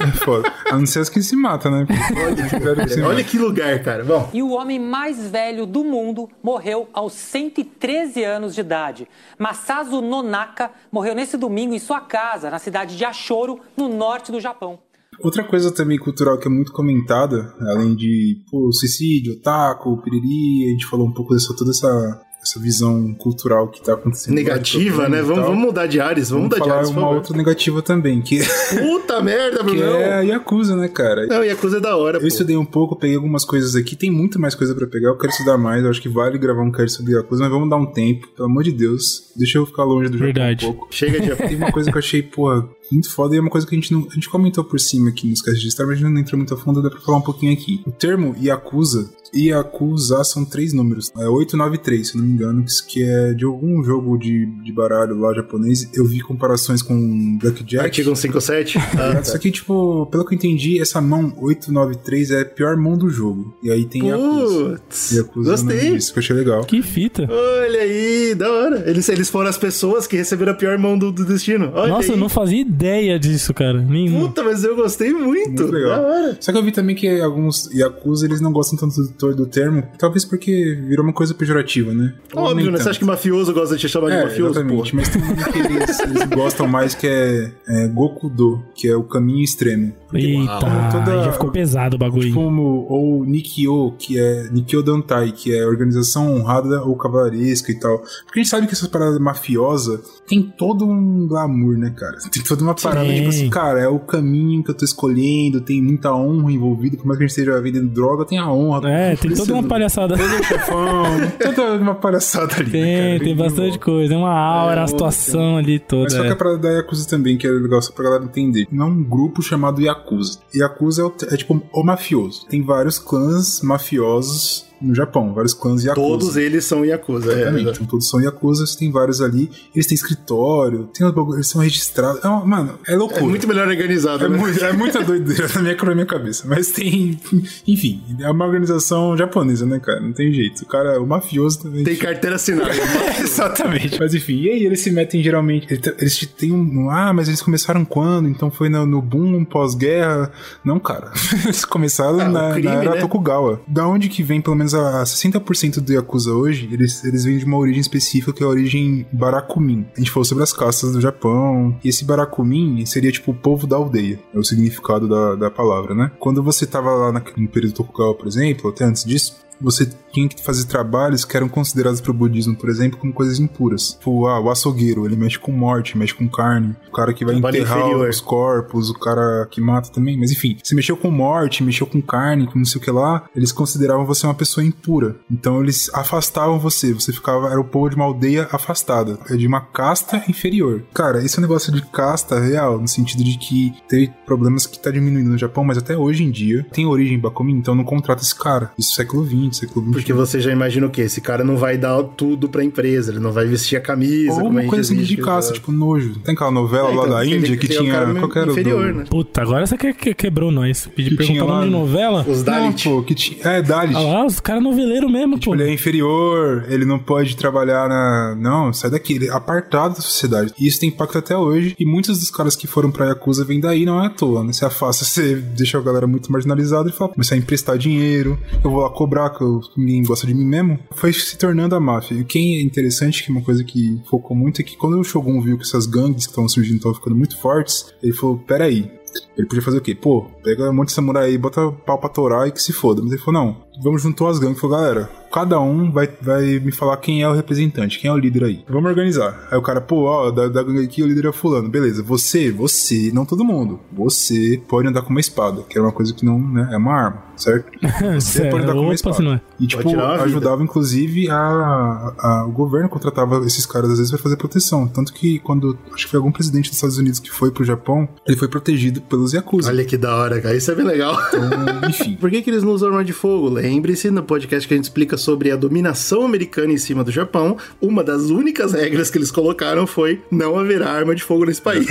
É foda. A não ser as que se matam, né? Olha que lugar, cara. Bom, E o homem mais velho do mundo morreu aos 113 anos de idade. Masazu Nonaka morreu nesse domingo em sua casa, na cidade de Ashoro, no norte do Japão. Outra coisa também cultural que é muito comentada, além de pô, suicídio, otaku, piriri, a gente falou um pouco dessa toda essa, essa visão cultural que tá acontecendo. negativa, né? Vamos, vamos mudar de áreas, vamos, Vamos mudar de falar áreas, por uma outra negativa também, que, Puta merda, que Bruno. é a Yakuza, né, cara? Não, Yakuza é da hora, Eu pô. estudei um pouco, peguei algumas coisas aqui, tem muito mais coisa pra pegar, eu quero estudar mais, eu acho que vale gravar um cast sobre Yakuza, mas vamos dar um tempo, pelo amor de Deus, deixa eu ficar longe do Verdade. um pouco. Chega de... Tem uma coisa que eu achei, porra, muito foda e é uma coisa que a gente não. A gente comentou por cima aqui nos casos de Star, mas a gente não entrou muito a fundo, dá pra falar um pouquinho aqui. O termo Yakuza, Yakuza são três números. É 893, se não me engano, que é de algum jogo de, de baralho lá japonês. Eu vi comparações com Blackjack. Artigo 157? Ah, Só que, tipo, pelo que eu entendi, essa mão 893 é a pior mão do jogo. E aí tem Yakuza. Putz, Yakuza gostei. Isso que eu achei legal. Que fita. Olha aí, da hora. Eles, eles foram as pessoas que receberam a pior mão do, do destino. Olha Nossa, aí. eu não fazia ideia disso, cara. Nenhum. Puta, mas eu gostei muito. Muito legal. Da hora. Só que eu vi também que alguns Yakuza, eles não gostam tanto do, do termo, talvez porque virou uma coisa pejorativa, né? Óbvio, né? Você acha que mafioso gosta de te chamar de É, mafioso, exatamente. pô? Mas tem um que eles, eles gostam mais que é, é Gokudo, que é o caminho extremo. Eita, toda- já ficou pesado o bagulho. Como, ou Nikyo, que é Nikyo Dantai, que é organização honrada ou cavalaresca e tal. Porque a gente sabe que essa parada mafiosa tem todo um glamour, né, cara? Tem toda uma parada, Sim. tipo assim, cara, é o caminho que eu tô escolhendo, tem muita honra envolvida, por mais que a gente esteja vendendo droga, tem a honra. É, tem toda uma palhaçada. Todo chefão, toda uma palhaçada ali. né, Tem, cara? tem bastante coisa. Tem uma aura, É, a situação ali toda. Mas só que é. a parada da Yakuza também, que é legal só pra galera entender. Não é um grupo chamado Yakuza. Yakuza é, o- é tipo o mafioso. Tem vários clãs mafiosos no Japão, vários clãs Yakuza. Todos eles são Yakuza. É, Exatamente. Então, todos são Yakuza, tem vários ali. Eles têm escritório, tem eles são registrados. É uma- mano, é loucura. é muito melhor organizado, É, né? muito, é muita doideira na minha, na minha cabeça. Mas tem. Enfim, é uma organização japonesa, né, cara? Não tem jeito. O cara, o mafioso também. Tem carteira assinada. Exatamente. Mas enfim, e aí eles se metem geralmente. Eles têm um. Ah, mas eles começaram quando? Então foi no, no boom pós-guerra. Não, cara. Eles começaram Ah, na, crime, na era né? Tokugawa. Da onde que vem, pelo menos, a 60% do Yakuza hoje, eles, eles vêm de uma origem específica que é a origem Barakumin. A gente falou sobre as castas do Japão. E esse Barakumin seria tipo o povo da aldeia. É o significado da, da palavra, né? Quando você tava lá na- no período Tokugawa, por exemplo, até antes disso, você tinha que fazer trabalhos que eram considerados pro budismo, por exemplo, como coisas impuras. Tipo, ah, o açougueiro, ele mexe com morte, mexe com carne. O cara que vai Trabalho enterrar inferior. os corpos, o cara que mata também. Mas enfim, se mexeu com morte, mexeu com carne, com não sei o que lá, eles consideravam você uma pessoa impura. Então eles afastavam você. Você ficava, era o povo de uma aldeia afastada. É de uma casta inferior. Cara, esse é um negócio de casta real, no sentido de que teve problemas que tá diminuindo no Japão, mas até hoje em dia tem origem em Bakumin, então não contrata esse cara. Isso século XX, XXI. Porque você já imagina o quê? Esse cara não vai dar tudo pra empresa, ele não vai vestir a camisa, Ou como a uma gente coisa assim de caça, tipo nojo. Tem aquela novela É, lá então, da ele- Índia que o tinha. cara Qual que era o inferior, do... né? Puta, agora você que, que quebrou nós. Pedi Que tinha perguntar lá, nome de né? novela. Os Dalit. Não, pô, que tinha. É, Dalit. Ah lá, os caras noveleiro mesmo, Tipo, pô. ele é inferior, ele não pode trabalhar na. Não, sai daqui, ele é apartado da sociedade. E isso tem impacto até hoje. E muitos dos caras que foram pra Yakuza vêm daí, não é à toa, né? Você afasta, você deixa a galera muito marginalizada e fala, começar a emprestar dinheiro, eu vou lá cobrar, que eu- ninguém gosta de mim mesmo. Foi se tornando a máfia. E o que é interessante, que uma coisa que focou muito, é que quando o Shogun viu que essas gangues que estavam surgindo estavam ficando muito fortes, ele falou: peraí. Ele podia fazer o quê? Pô, pega um monte de samurai aí, bota pau pra torar e que se foda. Mas ele falou: não, vamos juntar as gangues. Ele falou: galera, cada um vai, vai me falar quem é o representante, quem é o líder aí. Vamos organizar. Aí o cara, pô, ó, da, da gangue aqui o líder é fulano. Beleza, você, você, não todo mundo. Você pode andar com uma espada, que é uma coisa que não, né, é uma arma, certo? Você pode andar com uma espada. não é. E, tipo, ajudava, inclusive, a, a- o governo contratava esses caras, às vezes, pra fazer proteção. Tanto que, quando, acho que foi algum presidente dos Estados Unidos que foi pro Japão, ele foi protegido pelos Yakuza. Olha que da hora, cara. Isso é bem legal. Então, enfim. Por que, que eles não usam arma de fogo? Lembre-se, no podcast que a gente explica sobre a dominação americana em cima do Japão, uma das únicas regras que eles colocaram foi não haverá arma de fogo nesse país.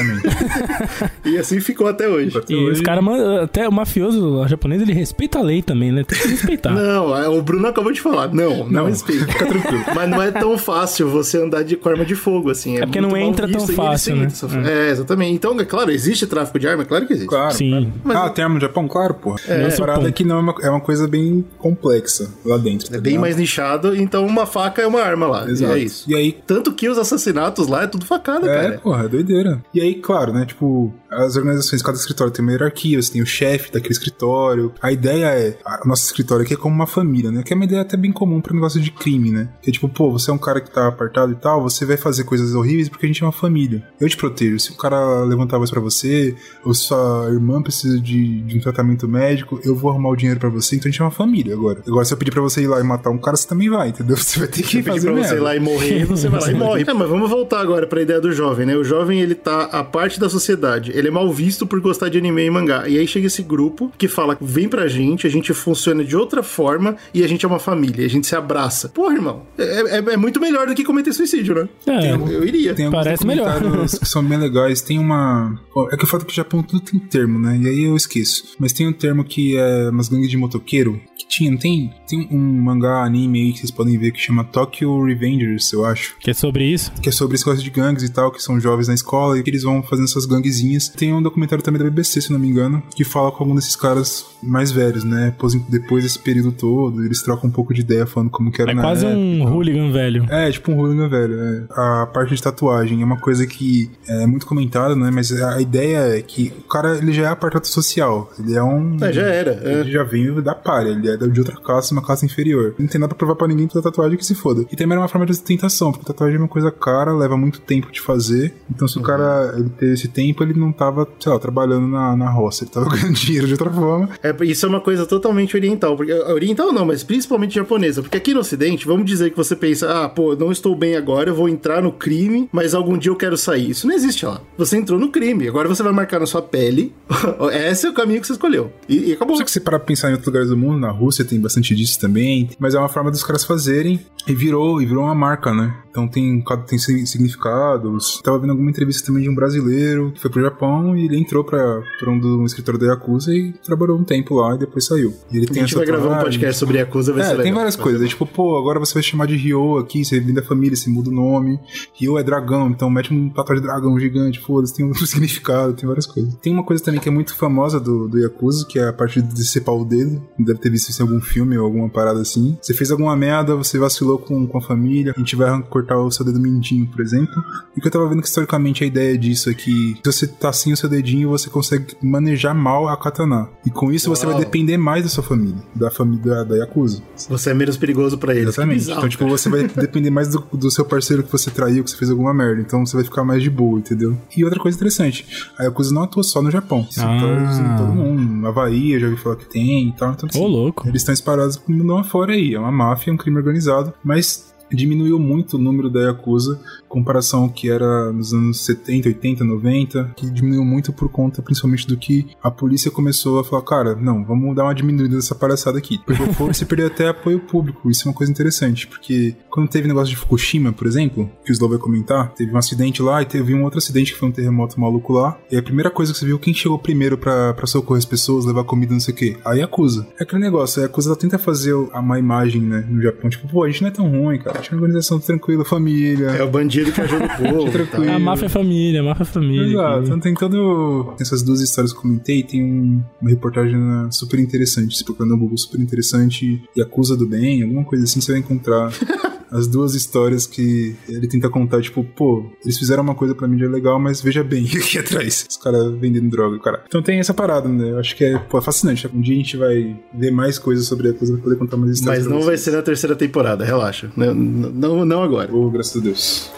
e assim ficou até hoje. E os caras, até o mafioso o japonês, ele respeita a lei também, né? Tem que respeitar. Não, é, o Bruno acabou de falar. Não, não, Não, respeita. fica tranquilo. Mas não é tão fácil você andar de, com arma de fogo, assim. É, porque muito não entra tão fácil, né? isso. É, exatamente. Então, é claro, existe tráfico de arma? Claro que existe. Claro. Sim. claro. Ah, tem arma no Japão? Claro, porra. É, a é parada é que não é uma, é uma coisa bem complexa lá dentro. É tá bem mais nichado, então uma faca é uma arma lá. Exato. E é isso. E aí, Tanto que os assassinatos lá é tudo facada, É, cara. porra, é doideira. E aí, claro, né? Tipo, as organizações, cada escritório tem uma hierarquia, você tem o chefe daquele escritório. A ideia é, o nosso escritório aqui é como uma família, né? Que é uma ideia até bem comum pra negócio de crime, né? Que é tipo, pô, você é um cara que tá apartado e tal, você vai fazer coisas horríveis porque a gente é uma família. Eu te protejo. Se o cara levantar a voz pra você, ou se sua irmã precisa de, de um tratamento médico, eu vou arrumar o dinheiro pra você, então a gente é uma família agora. Agora, se eu pedir pra você ir lá e matar um cara, você também vai, entendeu? Você vai ter que pedir fazer pra você merda. ir lá e morrer, você vai lá e morre. É, mas vamos voltar agora pra ideia do jovem, né? O jovem, ele tá a parte da sociedade. Ele é mal visto por gostar de anime e mangá. E aí chega esse grupo que fala, vem pra gente, a gente funciona de outra forma e a gente é uma família, a gente se abraça. Porra, irmão, é, é- é muito melhor do que cometer suicídio, né? É, Eu, eu iria. Tem Parece melhor. que são bem legais. Tem uma. É que eu falo que o Japão tudo tem termo, né? E aí eu esqueço. Mas tem um termo que é umas gangues de motoqueiro. Que tinha, não tem? Tem um mangá, anime aí que vocês podem ver que chama Tokyo Revengers, eu acho. que é sobre isso. Que é sobre esse negócio de gangues e tal, que são jovens na escola e que eles vão fazendo essas ganguezinhas. Tem um documentário também da BBC, se não me engano, que fala com algum desses caras mais velhos, né? Depois, depois desse período todo, eles trocam um pouco de ideia falando como que era É na quase época. um hooligan velho. É, tipo um hooligan velho. é. A parte de tatuagem é uma coisa que é muito comentada, né? Mas a ideia é que o cara ele já é apartado social. Ele é um. É, já era, é. Ele já veio da palha. Ele é de outra classe, uma classe inferior. Não tem nada pra provar pra ninguém que a tatuagem que se foda. E também era uma forma de ostentação, porque tatuagem é uma coisa cara, leva muito tempo de fazer. Então, se o cara ele teve esse tempo, ele não tava, sei lá, trabalhando na, na roça. Ele tava ganhando dinheiro de outra forma. É, isso é uma coisa totalmente oriental. Porque, oriental não, mas principalmente japonesa. Porque aqui no ocidente, vamos dizer que você pensa, ah, pô, não estou bem agora, eu vou entrar no crime, mas algum dia eu quero sair. Isso não existe lá. Você entrou no crime, agora você vai marcar na sua pele. Esse é o caminho que você escolheu. E, e acabou. Só que você parar pra pensar em outros lugares do mundo, na Rússia tem bastante disso também, mas é uma forma dos caras fazerem e virou, e virou uma marca, né? Então tem, tem sig- significados. Tava vendo alguma entrevista também de um brasileiro que foi pro Japão e ele entrou pra, pra um do um escritor da Yakuza e trabalhou um tempo lá e depois saiu. E ele a tem gente essa vai gravar um podcast sobre Yakuza, vai ser É, legal. tem várias coisas. É tipo, pô, agora você vai chamar de Ryo aqui, você vem da família, você muda o nome. Ryo é dragão, então mete um tatuagem de dragão gigante, foda-se, tem um significado, tem várias coisas. Tem uma coisa também que é muito famosa do, do Yakuza, que é a parte de decepar o dedo. Deve ter visto isso em algum filme ou alguma parada assim. Você fez alguma merda, você vacilou com, com a família, a gente vai cortar o seu dedo mindinho, por exemplo. E o que eu tava vendo que historicamente a ideia disso é que se você tá sem o seu dedinho, você consegue manejar mal a katana. E com isso você vai Uau. depender mais da sua família, da família da, da Yakuza. Você é menos perigoso pra eles. Exatamente. bizarro, então, tipo, cara. você vai depender mais do, do seu parceiro que você traiu, que você fez alguma merda. Então você vai ficar mais de boa, entendeu? E outra coisa interessante, a Yakuza não atua só no Japão. Isso Ah. tá em todo mundo. Havaí, eu já ouvi falar que tem e tal. Então, assim, Ô, louco. Eles estão espalhados no mundo afora aí. É uma máfia, é um crime organizado. Mas diminuiu muito o número da Yakuza em comparação ao que era nos anos 70, 80, 90, que diminuiu muito por conta principalmente do que a polícia começou a falar, cara, não, vamos dar uma diminuída dessa palhaçada aqui. Perdeu fogo e você perdeu até apoio público. Isso é uma coisa interessante, porque quando teve negócio de Fukushima, por exemplo, que o Slow vai comentar, teve um acidente lá e teve um outro acidente que foi um terremoto maluco lá, e a primeira coisa que você viu, quem chegou primeiro pra, pra socorrer as pessoas, levar comida, não sei o que, a Yakuza. É aquele negócio, a Yakuza ela tenta fazer a má imagem, né, no Japão, tipo, pô, a gente não é tão ruim, cara, a gente é uma organização tranquila, família. É o bandido que ajuda o povo. e tal. Tranquilo. A máfia é família, a máfia é família. Exato, então tem todo. Essas duas histórias que eu comentei, tem um- uma reportagem super interessante. Se procurando no Google super interessante, Yakuza do Bem, alguma coisa assim, você vai encontrar as duas histórias que ele tenta contar, tipo, pô, eles fizeram uma coisa pra mídia legal, mas veja bem aqui atrás. Os caras vendendo droga, cara. Então tem essa parada, né? Eu acho que é, pô, é fascinante. Um dia a gente vai ver mais coisas sobre a Yakuza pra poder contar mais histórias. Mas não vai ser na terceira temporada, relaxa. Não, não, não agora. Oh, graças a Deus.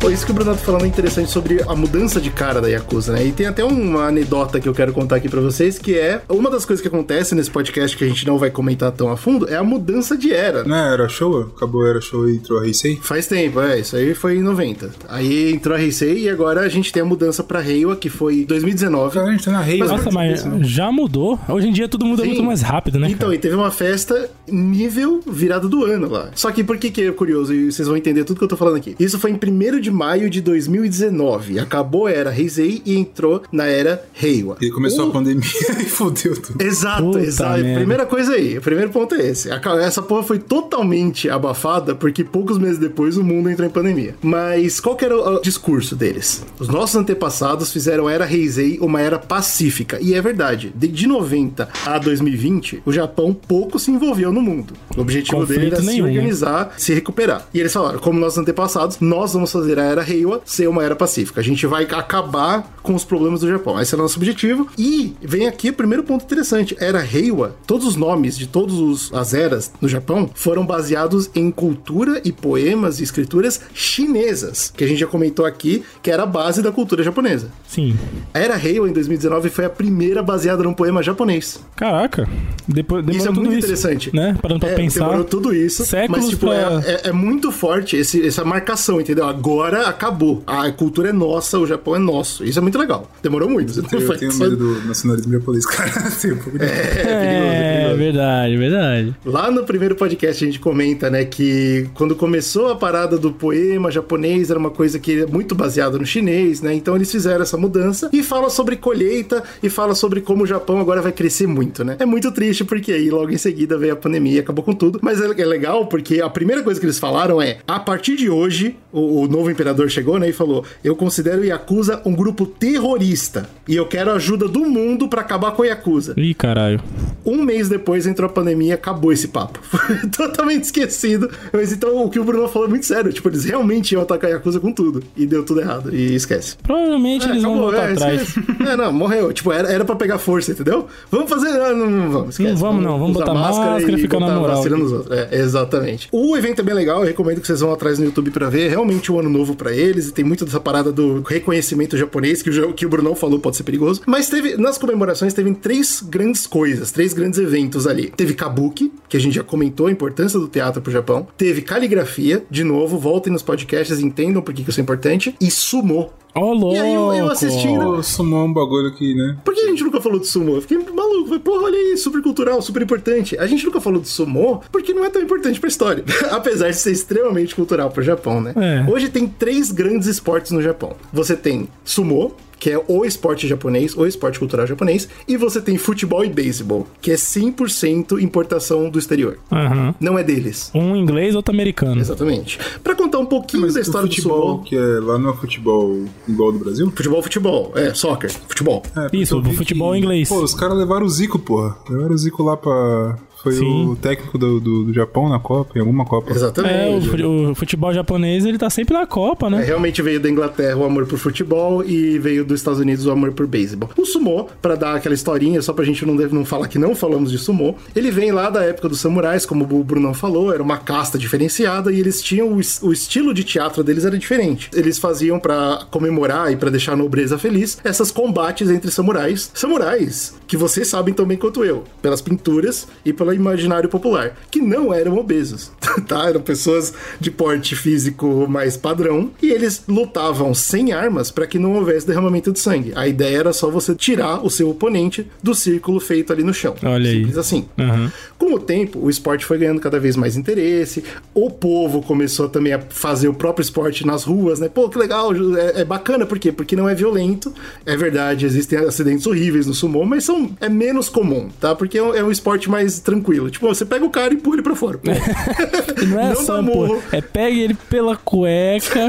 Pô, isso que o Bruno tá falando é interessante sobre a mudança de cara da Yakuza, né? E tem até uma anedota que eu quero contar aqui pra vocês, que é uma das coisas que acontece nesse podcast que a gente não vai comentar tão a fundo, é a mudança de era. Não é, era show? Acabou, era show e entrou a Heisei? Faz tempo, é, isso aí foi em 90. Aí entrou a Heisei e agora a gente tem a mudança pra Reiwa, que foi em 2019. Cara, a gente tá na rei. Mas né? Nossa, mas já mudou. Hoje em dia tudo muda Sim. muito mais rápido, né? Então, cara? e teve uma festa nível virada do ano lá. Só que por que que é curioso? E vocês vão entender tudo que eu tô falando aqui. Isso foi em 1 de maio de 2019. Acabou a era Heisei e entrou na era Reiwa. E começou O- a pandemia e fodeu tudo. Exato, Puta exato. merda. Primeira coisa aí, o primeiro ponto é esse. Essa porra foi totalmente abafada porque poucos meses depois o mundo entrou em pandemia. Mas qual que era o, o discurso deles? Os nossos antepassados fizeram a era Heisei uma era pacífica. E é verdade. De, de 90 a 2020, o Japão pouco se envolveu no mundo. O objetivo Conflito dele era se nenhum, né? organizar, se recuperar. E eles falaram, como nossos antepassados, nós vamos fazer a era Reiwa ser uma era pacífica. A gente vai acabar com os problemas do Japão. Esse é o nosso objetivo. E vem aqui o primeiro ponto interessante. Era Reiwa, todos os nomes de todas as eras no Japão foram baseados em cultura e poemas e escrituras chinesas, que a gente já comentou aqui, que era a base da cultura japonesa. Sim. A era Reiwa, em 2019, foi a primeira baseada num poema japonês. Caraca. Depois, demorou Isso é muito isso, interessante. Né? Parando pra É, pensar. demorou tudo isso. Séculos mas, tipo, pra- é, é- é muito forte esse- essa marcação, entendeu? Agora agora acabou. A cultura é nossa, o Japão é nosso. Isso é muito legal. Demorou muito. Eu, Foi tenho medo do nacionalismo japonês, cara. Tem um pouco de- É, perigoso, é É, verdade, verdade. Lá no primeiro podcast a gente comenta, né, que quando começou a parada do poema japonês era uma coisa que é muito baseada no chinês, né? Então eles fizeram essa mudança e fala sobre colheita e fala sobre como o Japão agora vai crescer muito, né? É muito triste porque aí logo em seguida veio a pandemia e acabou com tudo. Mas é é legal porque a primeira coisa que eles falaram é: a partir de hoje, o, o novo imperador chegou, né, e falou: "Eu considero o Yakuza um grupo terrorista e eu quero a ajuda do mundo pra acabar com o Yakuza". Ih, caralho. Um mês depois entrou a pandemia e acabou esse papo. Foi totalmente esquecido. Mas então o que o Bruno falou é muito sério. Tipo, eles realmente iam atacar a Yakuza com tudo. E deu tudo errado. E esquece. Provavelmente eles vão acabou, voltar é, atrás. É, não, morreu. Tipo, era, era pra pegar força, entendeu? Vamos fazer. Não, não, não vamos. Esquece. Não vamos, não. Vamos botar máscara e ficar na moral. É, exatamente. O evento é bem legal. Eu recomendo que vocês vão atrás no YouTube pra ver. É realmente um ano novo pra eles. E tem muito dessa parada do reconhecimento japonês, que o, que o Brunão falou pode ser perigoso. Mas teve, nas comemorações, teve três grandes coisas, três grandes eventos ali. Teve Kabuki, que a gente já comentou a importância do teatro pro Japão. Teve caligrafia, de novo, voltem nos podcasts, entendam por que que isso é importante. E sumo. Ó, louco. E aí eu- eu assistindo- Pô, sumou um bagulho aqui, né? Por que a gente nunca falou de sumô? Eu fiquei maluco. Falei, porra, olha aí, super cultural, super importante. A gente nunca falou de sumô porque não é tão importante pra história. Apesar de ser extremamente cultural pro Japão, né? É. Hoje tem três grandes esportes no Japão. Você tem sumô, que é o esporte japonês, o esporte cultural japonês, e você tem futebol e beisebol, que é 100% importação do exterior. Aham. Não é deles. Um inglês, outro americano. Exatamente. Pra contar um pouquinho Mas da história do futebol, que é lá não é futebol igual do Brasil? Futebol, futebol. É, soccer. Futebol. É, Isso, futebol que- inglês. Pô, os caras levaram o Zico, porra. Levaram o Zico lá pra. Foi Sim. o técnico do, do, do Japão na Copa, em alguma Copa. Exatamente. É, o, o futebol japonês, ele tá sempre na Copa, É, né? realmente veio da Inglaterra o amor por futebol e veio dos Estados Unidos o amor por beisebol. O sumô, pra dar aquela historinha, só pra gente não, deve- não falar que não falamos de sumô, ele vem lá da época dos samurais, como o Brunão falou, era uma casta diferenciada e eles tinham o, o estilo de teatro deles era diferente. Eles faziam pra comemorar e pra deixar a nobreza feliz essas combates entre samurais. Samurais que vocês sabem tão bem quanto eu, pelas pinturas e pelo imaginário popular, que não eram obesos, tá? Eram pessoas de porte físico mais padrão e eles lutavam sem armas para que não houvesse derramamento de sangue. A ideia era só você tirar o seu oponente do círculo feito ali no chão. Olha aí. Simples assim. Aham. Com o tempo, o esporte foi ganhando cada vez mais interesse, o povo começou também a fazer o próprio esporte nas ruas, né? Pô, que legal, é, é bacana, por quê? Porque não é violento, é verdade, existem acidentes horríveis no sumô, mas são, é menos comum, tá? Porque é um, é um esporte mais tranquilo. Tipo, você pega o cara e empurra ele pra fora. Não é Não só, pô, é pega ele pela cueca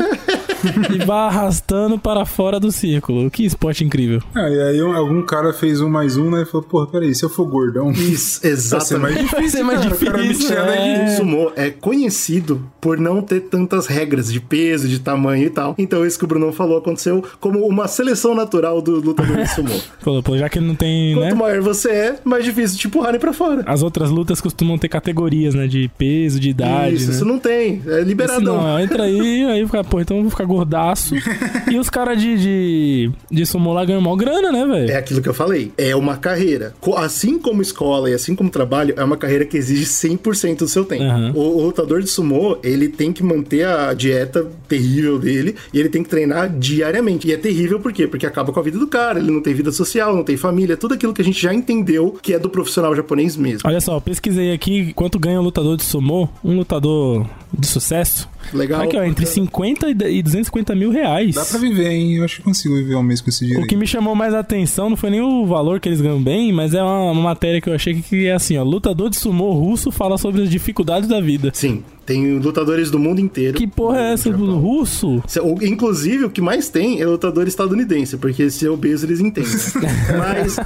e vai arrastando para fora do círculo. Que esporte incrível. Ah, e aí um- algum cara fez um mais um, né? E falou, porra, peraí, se eu for gordão. Isso, exatamente. Difícil, Vai ser mais cara, cara difícil, tira é. sumô é conhecido por não ter tantas regras de peso, de tamanho e tal. Então, isso que o Bruno falou aconteceu como uma seleção natural do lutador de sumô. Pô, já que ele não tem, né? Quanto maior você é, mais difícil te empurrarem pra fora. As outras lutas costumam ter categorias, né? De peso, de idade, isso, né? isso não tem. É Esse liberadão. não, entra aí, aí fica, pô, então eu vou ficar gordaço. e os caras de, de, de sumô lá ganham mó grana, né, velho? É aquilo que eu falei. É uma carreira. Assim como escola e assim como trabalho, é uma carreira que exige 100% do seu tempo. Aham. O, o lutador de sumô, ele tem que manter a dieta terrível dele e ele tem que treinar diariamente. E é terrível por quê? Porque acaba com a vida do cara, ele não tem vida social, não tem família, tudo aquilo que a gente já entendeu que é do profissional japonês mesmo. Olha só, eu pesquisei aqui quanto ganha um lutador de sumô, um lutador de sucesso. Legal. Aqui, ó, entre 50 e 250 mil reais. Dá pra viver, hein? Eu acho que consigo viver um mês com esse dinheiro. O que me chamou mais a atenção não foi nem o valor que eles ganham bem, mas é uma, uma matéria que eu achei que é assim, ó. Lutador de sumô russo fala sobre as dificuldades da vida. Sim, tem lutadores do mundo inteiro. Que porra é essa? Japão. Russo? Inclusive, o que mais tem é lutador estadunidense, porque se é obeso eles entendem. Mas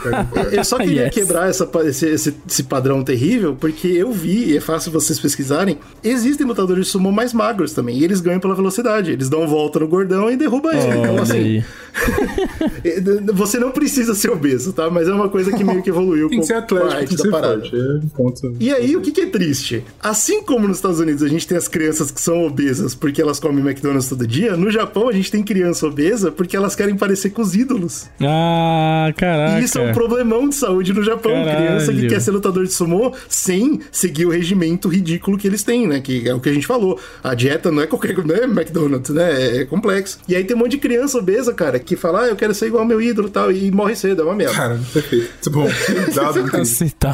eu- só queria Yes. quebrar essa esse, esse- esse padrão terrível, porque eu vi, e é fácil vocês pesquisarem, existem lutadores de sumo mais magros também, e eles ganham pela velocidade. Eles dão volta no gordão e derrubam ele. Então, assim, você não precisa ser obeso, tá? Mas é uma coisa que meio que evoluiu Tem com que ser com a atlético, arte tem que da ser parada. forte. É ponto. E aí, o que, que é triste? Assim como nos Estados Unidos a gente tem as crianças que são obesas porque elas comem McDonald's todo dia, no Japão a gente tem criança obesa porque elas querem parecer com os ídolos. Ah, caraca. E isso é um problemão de saúde no Japão. Caralho. Criança que quer ser lutador de sumô sem seguir o regimento ridículo que eles têm, né? Que é o que a gente falou. A dieta não é qualquer não é McDonald's, né? É complexo. E aí tem um monte de criança obesa, cara, que fala, ah, eu quero ser igual ao meu ídolo e tal, e morre cedo, é uma merda. Cara, perfeito. Muito bom. Dado.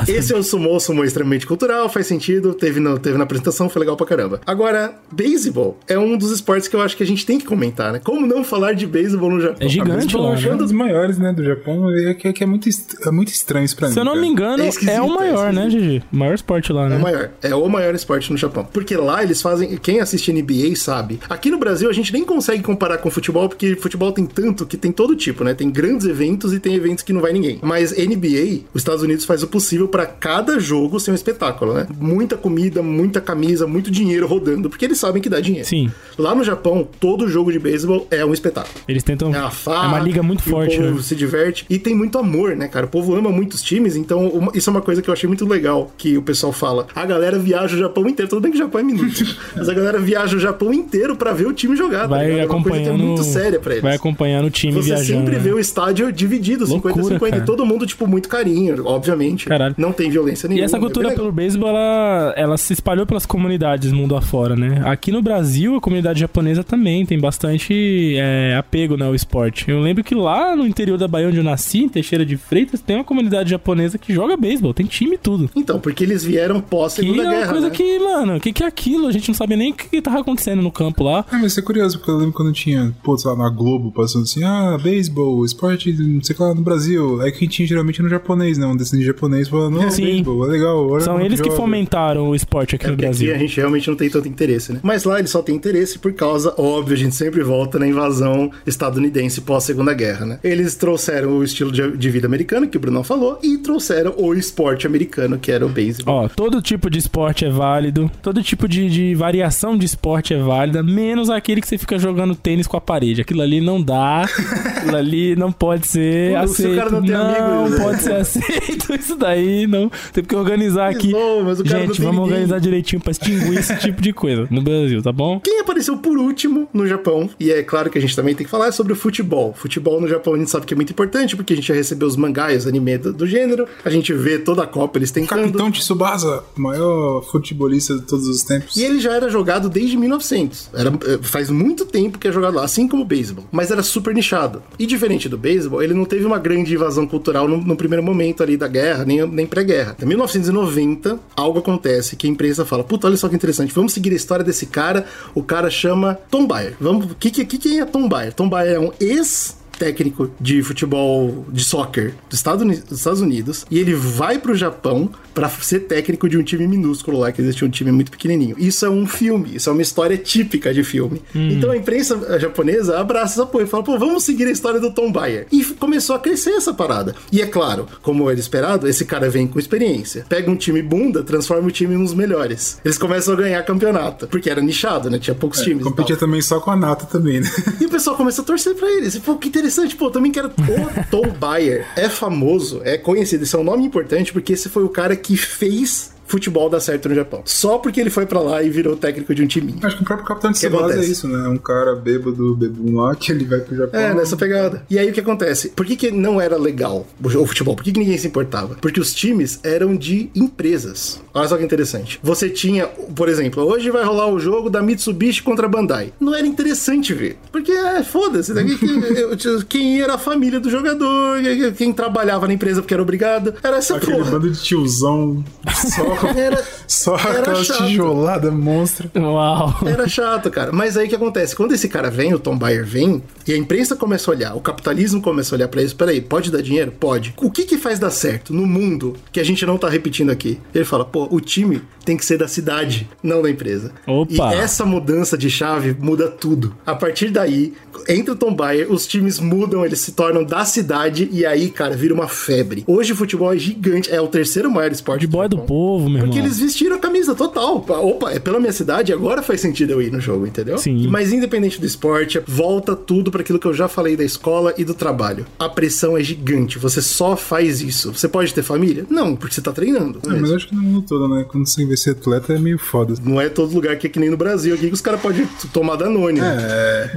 Esse é o sumô, o sumô é extremamente cultural, faz sentido, teve, no, teve na apresentação, foi legal pra caramba. Agora, beisebol é um dos esportes que eu acho que a gente tem que comentar, né? Como não falar de beisebol no Japão? É gigante lá, acho né? um dos maiores, né, do Japão. É que, é que é, muito, é muito estranho isso pra mim. Se eu não cara. me engano, É é, o maior, é né, Gigi? O maior esporte lá, É né? o maior. É o maior esporte no Japão. Porque lá eles fazem. Quem assiste NBA sabe. Aqui no Brasil a gente nem consegue comparar com futebol, porque futebol tem tanto que tem todo tipo, né? Tem grandes eventos e tem eventos que não vai ninguém. Mas NBA, os Estados Unidos faz o possível pra cada jogo ser um espetáculo, né? Muita comida, muita camisa, muito dinheiro rodando, porque eles sabem que dá dinheiro. Sim. Lá no Japão, todo jogo de beisebol é um espetáculo. Eles tentam. É uma farra, é uma liga muito e forte, O povo né? se diverte. E tem muito amor, né, cara? O povo ama muitos times, então uma- isso é uma coisa que eu achei muito legal que o pessoal fala. A galera viaja o Japão inteiro. Tudo bem que o Japão é minúsculo, mas a galera viaja o Japão inteiro pra ver o time jogar. tá Vai? É coisa que é acompanhando. muito séria pra eles. Vai acompanhando o time Você viajando. sempre né? vê o estádio dividido, Loucura, 50-50. cara. E todo mundo, tipo, muito carinho, obviamente. Caralho. Não tem violência E nenhuma. essa é cultura legal. pelo beisebol, ela, ela se espalhou pelas comunidades mundo afora, né? Aqui no Brasil, a comunidade japonesa também tem bastante é, apego né, ao esporte. Eu lembro que lá no interior da Bahia, onde eu nasci, em Teixeira de Freitas, tem uma comunidade japonesa que joga beisebol, tem time e tudo. Então, porque eles vieram Que pós-segunda é uma guerra, coisa né? que, mano, o que, que é aquilo? A gente não sabia nem o que, que tava acontecendo no campo lá. Ah, mas isso é curioso, porque eu lembro quando tinha, pô, sei lá, na Globo, passando assim, ah, beisebol, esporte, não sei o que lá, no Brasil. Aí quem tinha geralmente no japonês, né? Um descendente japonês falando, não, Sim. beisebol, é legal. São eles que joga. fomentaram o esporte aqui É no Brasil. aqui a gente realmente não tem tanto interesse, né? Mas lá ele só tem interesse por causa, óbvio, a gente sempre volta na invasão estadunidense pós-segunda guerra, né? Eles trouxeram o estilo de, de vida americano, que o Brunão falou, e trouxeram o esporte americano, que era o beisebol. Ó, todo tipo de esporte é válido, todo tipo de, de variação de esporte é válida, menos aquele que você fica jogando tênis com a parede. Aquilo ali não dá, aquilo ali não pode ser Pô, se o aceito. cara não tem amigos, né? pode ser aceito. Isso daí não. Tem que organizar aqui. Não, mas o cara não Gente, tem vamos ninguém. organizar direitinho pra extinguir esse tipo de coisa no Brasil, tá bom? Quem apareceu por último no Japão, e é claro que a gente também tem que falar, é sobre o futebol. Futebol no Japão a gente sabe que é muito importante, porque a gente já recebeu os mangás, os anime do, do gênero, a gente vê toda a Copa eles tentando. Capitão Tsubasa, o maior futebolista de todos os tempos. E ele já era jogado desde 1900. Era, eh, faz muito tempo que é jogado lá, assim como o beisebol. Mas era super nichado. E diferente do beisebol, ele não teve uma grande invasão cultural no, no primeiro momento ali da guerra, nem, nem pré-guerra. Em 1990, algo acontece que a imprensa fala: Puta, olha só que interessante, vamos seguir a história desse cara. O cara chama Tom Bayer. Vamos, que, que, é Tom Bayer? Tom Bayer é um ex técnico de futebol de soccer dos Estados Unidos, dos Estados Unidos e ele vai pro Japão pra ser técnico de um time minúsculo lá, que existia um time muito pequenininho. Isso é um filme, isso é uma história típica de filme. Então a imprensa japonesa abraça esse apoio e fala, pô, vamos seguir a história do Tom Bayer. E começou a crescer essa parada. E é claro, como era esperado, esse cara vem com experiência. Pega um time bunda, transforma o time nos melhores. Eles começam a ganhar campeonato, porque era nichado, né? Tinha poucos times. e tal. Competia também só com a Nata também, né? E o pessoal começa a torcer pra eles. E, pô, que interessante, pô, eu também quero. O Tom Bayer é famoso, é conhecido, esse é um nome importante porque esse foi o cara que fez futebol dar certo no Japão. Só porque ele foi pra lá e virou técnico de um timinho. Acho que o próprio Capitão que Tsubasa é isso, né? Um cara bêbado, bebum lá, que ele vai pro Japão. É, nessa pegada. E aí o que acontece? Por que, que não era legal o futebol? Por que, que ninguém se importava? Porque os times eram de empresas. Olha só que interessante. Você tinha, por exemplo, hoje vai rolar o jogo da Mitsubishi contra a Bandai. Não era interessante ver. Porque, é, foda-se. eu- Quem era a família do jogador, quem trabalhava na empresa porque era obrigado. Era essa Aquele porra. bando de tiozão, só, Era, só era aquelas chato. tijoladas monstra. Uau. Era chato, cara. Mas aí o que acontece? Quando esse cara vem, o Tom Bayer vem, e a imprensa começa a olhar, o capitalismo começa a olhar pra isso. Peraí, pode dar dinheiro? Pode. O que que faz dar certo no mundo que a gente não tá repetindo aqui? Ele fala, pô, o time tem que ser da cidade, não da empresa. Opa. E essa mudança de chave muda tudo. A partir daí, entra o Tom Bayer, os times mudam, eles se tornam da cidade, e aí, cara, vira uma febre. Hoje o futebol é gigante, é o terceiro maior esporte De boy do Japão. Povo, meu Porque irmão. eles vestiram a camisa total. Opa, é pela minha cidade, agora faz sentido eu ir no jogo, entendeu? Sim. Mas independente do esporte, volta tudo para aquilo que eu já falei da escola e do trabalho. A pressão é gigante, você só faz isso. Você pode ter família? Não, porque você tá treinando. É, mas eu acho que no mundo todo, né? Quando você querer ser atleta é meio foda. Não é todo lugar que é que nem no Brasil, aqui que os caras podem tomar Danone. É.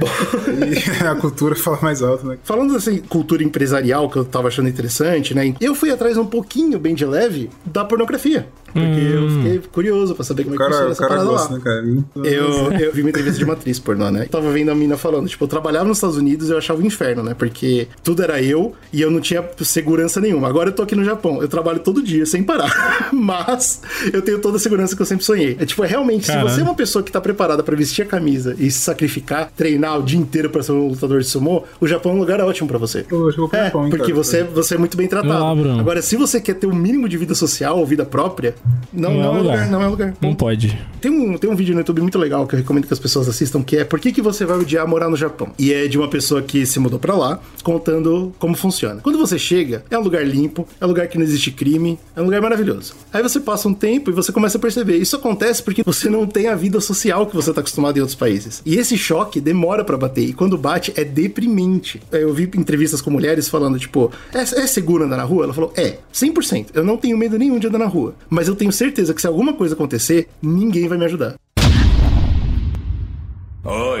E a cultura fala mais alto, né? Falando assim, cultura empresarial, que eu tava achando interessante, né? Eu fui atrás um pouquinho, bem de leve, da pornografia. Porque eu fiquei curioso pra saber como O é que cara, funciona o essa cara parada gosta, lá. né, cara? Eu, eu vi uma entrevista de uma atriz pornô, né? Tava vendo a mina falando, tipo, eu trabalhava nos Estados Unidos e eu achava um inferno, né? Porque tudo era eu e eu não tinha segurança nenhuma. Agora eu tô aqui no Japão, eu trabalho todo dia, sem parar. Mas eu tenho toda a segurança que eu sempre sonhei. É tipo, é realmente, Caralho. se você é uma pessoa que tá preparada pra vestir a camisa e se sacrificar, treinar o dia inteiro pra ser um lutador de sumô, o Japão é um lugar ótimo pra você. Pô, acho que eu vou pro É, Japão, hein, porque cara. você, você é muito bem tratado. Bruno. Agora, se você quer ter o mínimo de vida social ou vida própria, não, Não é não, é lugar. lugar. Não é lugar. Não pode. Tem um, tem um vídeo no YouTube muito legal que eu recomendo que as pessoas assistam, que é Por que, que você vai odiar morar no Japão? E é de uma pessoa que se mudou pra lá, contando como funciona. Quando você chega, é um lugar limpo, é um lugar que não existe crime, é um lugar maravilhoso. Aí você passa um tempo e você começa a perceber. Isso acontece porque você não tem a vida social que você tá acostumado em outros países. E esse choque demora pra bater. E quando bate, é deprimente. Eu vi entrevistas com mulheres falando, tipo, é, é seguro andar na rua? Ela falou, é, 100%. Eu não tenho medo nenhum de andar na rua. Mas eu tenho certeza que se alguma coisa acontecer, ninguém vai me ajudar. お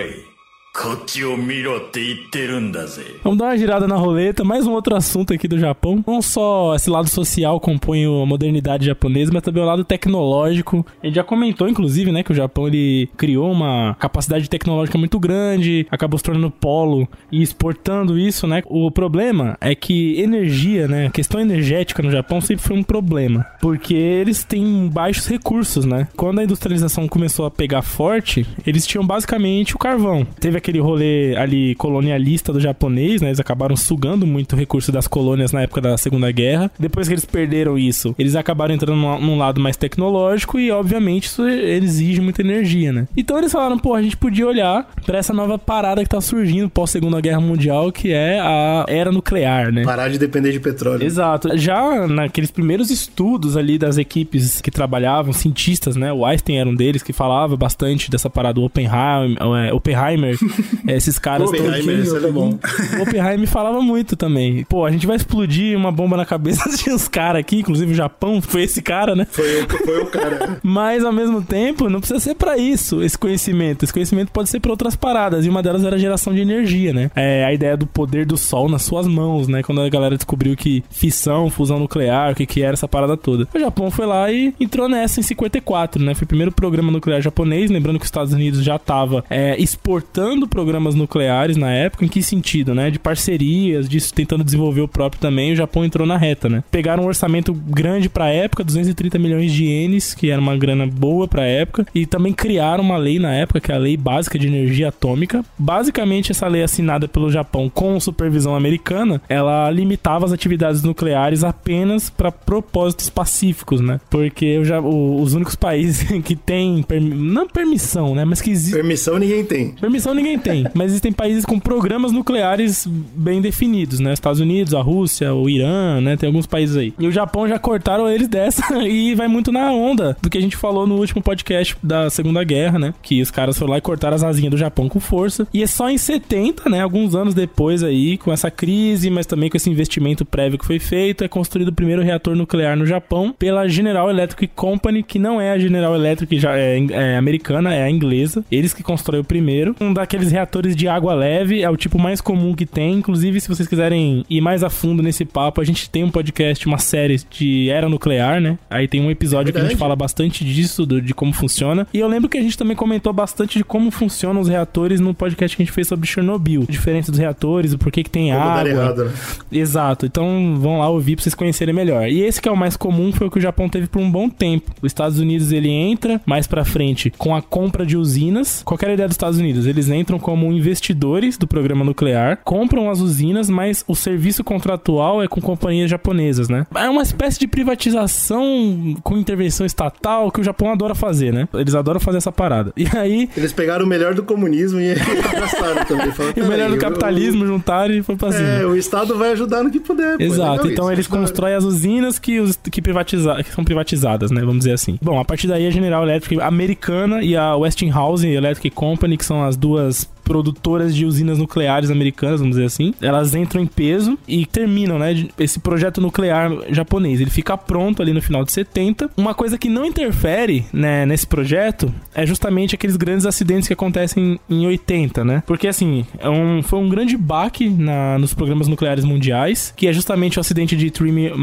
Vamos dar uma girada na roleta, mais um outro assunto aqui do Japão. Não só esse lado social compõe a modernidade japonesa, mas também o lado tecnológico. Gente já comentou, inclusive, né, que o Japão ele criou uma capacidade tecnológica muito grande, acabou se tornando polo e exportando isso, né? O problema é que energia, né, a questão energética no Japão sempre foi um problema, porque eles têm baixos recursos, né? Quando a industrialização começou a pegar forte, eles tinham basicamente o carvão. Teve aquele rolê ali colonialista do japonês, né? Eles acabaram sugando muito recurso das colônias na época da Segunda Guerra. Depois que eles perderam isso, eles acabaram entrando num, lado mais tecnológico e, obviamente, isso exige muita energia, né? Então eles falaram, pô, a gente podia olhar pra essa nova parada que tá surgindo pós Segunda Guerra Mundial, que é a era nuclear, né? Parar de depender de petróleo. Exato. Já naqueles primeiros estudos ali das equipes que trabalhavam, cientistas, né? O Einstein era um deles que falava bastante dessa parada do Oppenheim, é, Oppenheimer, esses caras todos. isso é bom. O Oppenheim falava muito também. Pô, a gente vai explodir uma bomba na cabeça de uns caras aqui, inclusive o Japão foi esse cara, né? Foi, o- foi o cara. Mas ao mesmo tempo, não precisa ser pra isso esse conhecimento. Esse conhecimento pode ser pra outras paradas. E uma delas era a geração de energia, né? É a ideia do poder do sol nas suas mãos, né? Quando a galera descobriu que fissão, fusão nuclear, o que, que era essa parada toda. O Japão foi lá e entrou nessa em 54, né? Foi o primeiro programa nuclear japonês. Lembrando que os Estados Unidos já tava é, exportando programas nucleares na época. Em que sentido, né? De parcerias, disso tentando desenvolver o próprio também. O Japão entrou na reta, né? Pegaram um orçamento grande pra época, 230 milhões de ienes, que era uma grana boa pra época, e também criaram uma lei na época, que é a Lei Básica de Energia Atômica. Basicamente, essa lei assinada pelo Japão com supervisão americana, ela limitava as atividades nucleares apenas pra propósitos pacíficos, né? Porque Ja- o- os únicos países que têm, permi- não permissão, né? Mas que existe Permissão ninguém tem. Permissão ninguém tem, mas existem países com programas nucleares bem definidos, né? Estados Unidos, a Rússia, o Irã, né? Tem alguns países aí. E o Japão já cortaram eles dessa e vai muito na onda do que a gente falou no último podcast da Segunda Guerra, né? Que os caras foram lá e cortaram as asinhas do Japão com força. E é só em 70, né? Alguns anos depois aí, com essa crise, mas também com esse investimento prévio que foi feito, é construído o primeiro reator nuclear no Japão pela General Electric Company, que não é a General Electric já é, é americana, é a inglesa. Eles que constroem o primeiro. Um daqueles reatores de água leve, é o tipo mais comum que tem. Inclusive, se vocês quiserem ir mais a fundo nesse papo, a gente tem um podcast, uma série de era nuclear, né? Aí tem um episódio que a gente fala bastante disso, do- de como funciona. E eu lembro que a gente também comentou bastante de como funcionam os reatores no podcast que a gente fez sobre Chernobyl. A diferença dos reatores, o porquê que tem Como dar água. errado, né? Exato. Então vão lá ouvir pra vocês conhecerem melhor. E esse que é o mais comum foi o que o Japão teve por um bom tempo. Os Estados Unidos ele entra mais pra frente com a compra de usinas. Qual que era a ideia dos Estados Unidos? Eles entram como investidores do programa nuclear, compram as usinas, mas o serviço contratual é com companhias japonesas, né? É uma espécie de privatização com intervenção estatal que o Japão adora fazer, né? Eles adoram fazer essa parada. E aí Eles pegaram o melhor do comunismo e abraçaram também. Falaram, e o melhor "Peraí, do capitalismo juntaram e foi pra cima. é, o Estado vai ajudar no que puder. é Exato, então isso, eles da hora. constroem as usinas que, os, que, privatiza, que são privatizadas, né? Vamos dizer assim. Bom, a partir daí a General Electric americana e a Westinghouse Electric Company, que são as duas produtoras de usinas nucleares americanas, vamos dizer assim, elas entram em peso e terminam, né, esse projeto nuclear japonês. Ele fica pronto ali no final de 70. Uma coisa que não interfere, né, nesse projeto é justamente aqueles grandes acidentes que acontecem em 80, né? Porque assim, é um, foi um grande baque na, nos programas nucleares mundiais, que é justamente o acidente de Three Mile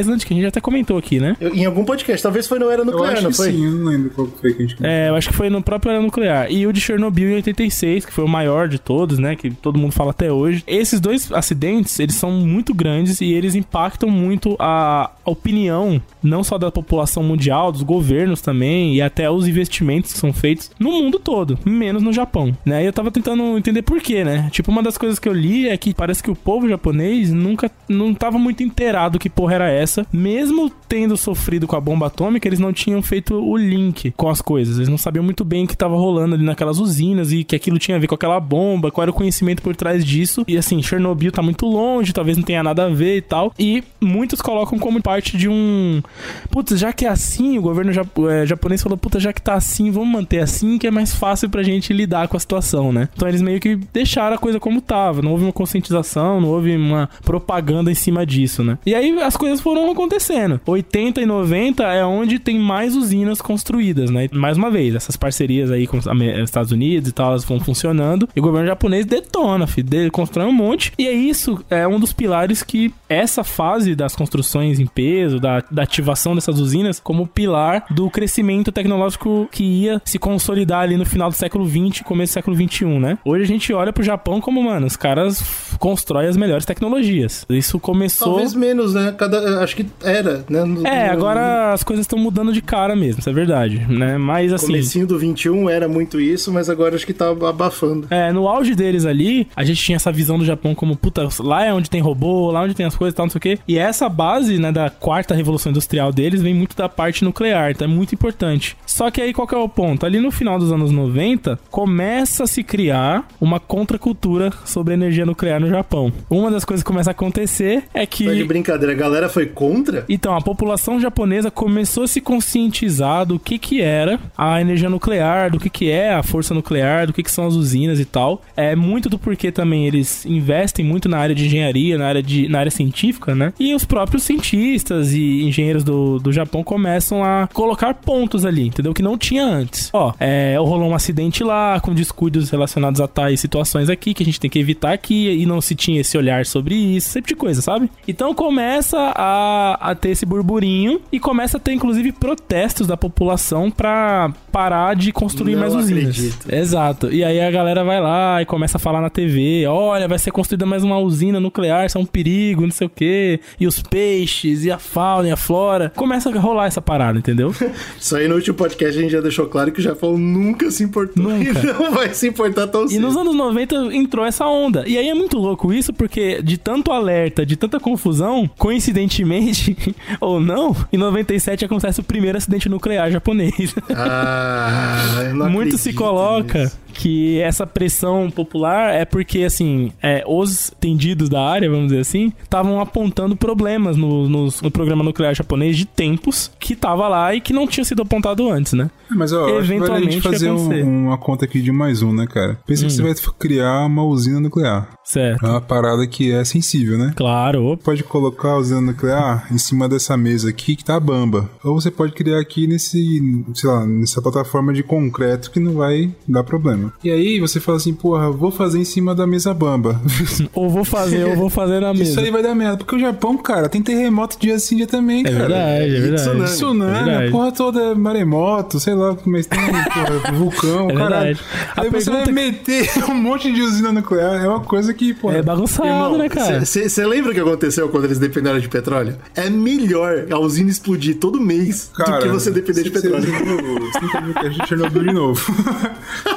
Island, que a gente até comentou aqui, né? Eu- em algum podcast, talvez foi no Era Eu Nuclear, acho não que foi? sim, eu não lembro qual foi que a gente É, eu acho que foi no próprio era nuclear. E o de Chernobyl em 86, que foi o maior de todos, né? Que todo mundo fala até hoje. Esses dois acidentes, eles são muito grandes e eles impactam muito a opinião, não só da população mundial, dos governos também, e até os investimentos que são feitos no mundo todo, menos no Japão, né? E eu tava tentando entender por quê, né? Tipo, uma das coisas que eu li é que parece que o povo japonês nunca, não tava muito inteirado que porra era essa, mesmo tendo sofrido com a bomba atômica, eles não tinham feito o link com as coisas. Eles não sabiam muito bem o que tava rolando ali naquelas usinas e que aquilo tinha a ver com aquela bomba, qual era o conhecimento por trás disso. E assim, Chernobyl tá muito longe, talvez não tenha nada a ver e tal. E muitos colocam como parte de um. Putz, já que é assim, o governo eh, japonês falou: puta, já que tá assim, vamos manter assim, que é mais fácil pra gente lidar com a situação, né? Então eles meio que deixaram a coisa como tava. Não houve uma conscientização, não houve uma propaganda em cima disso, né? E aí as coisas foram acontecendo. 80 e 90 é onde tem mais usinas construídas, né? E, Mais uma vez, essas parcerias aí com os Estados Unidos e tal, elas vão funcionando. E o governo japonês detona, filho. Ele constrói um monte. E é isso, é um dos pilares que essa fase das construções em peso, da, da ativação dessas usinas, como pilar do crescimento tecnológico que ia se consolidar ali no final do século 20 começo do século 21, né? Hoje a gente olha pro Japão como, mano, os caras constroem as melhores tecnologias. Isso começou. Talvez menos, né? Cada, acho que era, né? No- É, no- agora as coisas estão mudando de cara mesmo, isso é verdade, né? Mas No assim. comecinho do 21 era muito isso, mas agora acho que tá abafando. É, no auge deles ali, a gente tinha essa visão do Japão como, puta, lá é onde tem robô, lá onde tem as coisas e tal, não sei o quê. E essa base, né, da quarta revolução industrial deles vem muito da parte nuclear, então é muito importante. Só que aí qual que é o ponto? Ali no final dos anos 90, começa a se criar uma contracultura sobre energia nuclear no Japão. Uma das coisas que começa a acontecer é que... Tá de brincadeira, a galera foi contra? Então, a população japonesa começou a se conscientizar do que que era a energia nuclear, do que que é a força nuclear, do que que são as usinas e tal. É muito do porquê também eles investem muito na área de engenharia, na área, de, na área científica, né? E os próprios cientistas e engenheiros do, do Japão começam a colocar pontos ali, entendeu? Que não tinha antes. Ó, é, rolou um acidente lá, com descuidos relacionados a tais situações aqui, que a gente tem que evitar aqui, e não se tinha esse olhar sobre isso, esse tipo de coisa, sabe? Então começa a, a ter esse burburinho e começa a ter, inclusive, protestos da população pra parar de construir Não mais usinas. acredito. Exato. E aí a galera vai lá e começa a falar na TV: olha, vai ser construída mais uma usina nuclear, isso é um perigo, não sei o quê. E os peixes, e a fauna, e a flora. Começa a rolar essa parada, entendeu? Isso aí no último podcast a gente já deixou claro que o Japão nunca se importou. Nunca. E não vai se importar tão E cedo. nos anos 90 entrou essa onda. E aí é muito louco isso, porque de tanto alerta, de tanta confusão, coincidentemente ou não, em 97 acontece o primeiro acidente nuclear japonês. Ah, eu não Muito se coloca nisso. Que essa pressão popular é porque, assim, é, os entendidos da área, vamos dizer assim, estavam apontando problemas no, nos- no programa nuclear japonês de tempos que tava lá e que não tinha sido apontado antes, né? Mas ó, acho que Eventualmente fazer um-. Hum. uma conta aqui de mais um, né, cara? Pensa que você vai criar uma usina nuclear. Certo. É uma parada que é sensível, né? Claro. Pode colocar a usina nuclear em cima dessa mesa aqui que tá bamba. Ou você pode criar aqui nesse, sei lá, nessa plataforma de concreto que não vai dar problema. E aí você fala assim, porra, vou fazer em cima da mesa bamba. Ou vou fazer, ou vou fazer na mesa. Isso aí vai dar merda. Porque o Japão, cara, tem terremoto dia sim, dia também, É cara. verdade, é verdade. tsunami. Tsunami, É verdade. a porra toda é maremoto, sei lá, mas tem porra, vulcão, É caralho. A Aí você vai pergunta- meter um monte de usina nuclear, é uma coisa que, porra. É bagunçado, né, cara? Você lembra o que aconteceu quando eles dependeram de petróleo? É melhor a usina explodir todo mês do que você depender de você- petróleo. Você que que a gente Chernobyl de novo.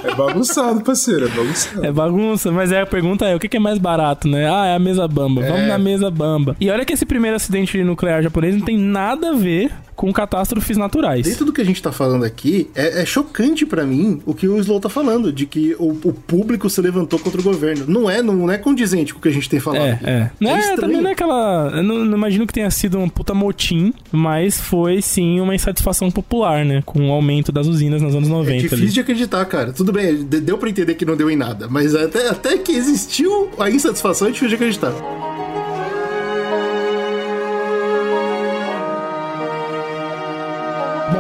é bagunçado, parceiro, é bagunçado. É bagunça, mas aí a pergunta é: o que é mais barato, né? Ah, é a mesa bamba. Vamos na mesa bamba. E olha que esse primeiro acidente nuclear japonês não tem nada a ver com catástrofes naturais. Dentro do que a gente tá falando aqui, é, é chocante pra mim o que o Slow tá falando, de que o, o público se levantou contra o governo. Não é, não é condizente com o que a gente tem falado. É, aqui. é. Não é, estranho. também não é aquela. Eu não, não imagino que tenha sido um puta motim, mas foi sim uma insatisfação popular, né? Com o aumento das usinas nos anos 90. É difícil ali. de acreditar, cara. Tudo bem, de- deu pra entender que não deu em nada, mas até, até que existiu a insatisfação é difícil de acreditar.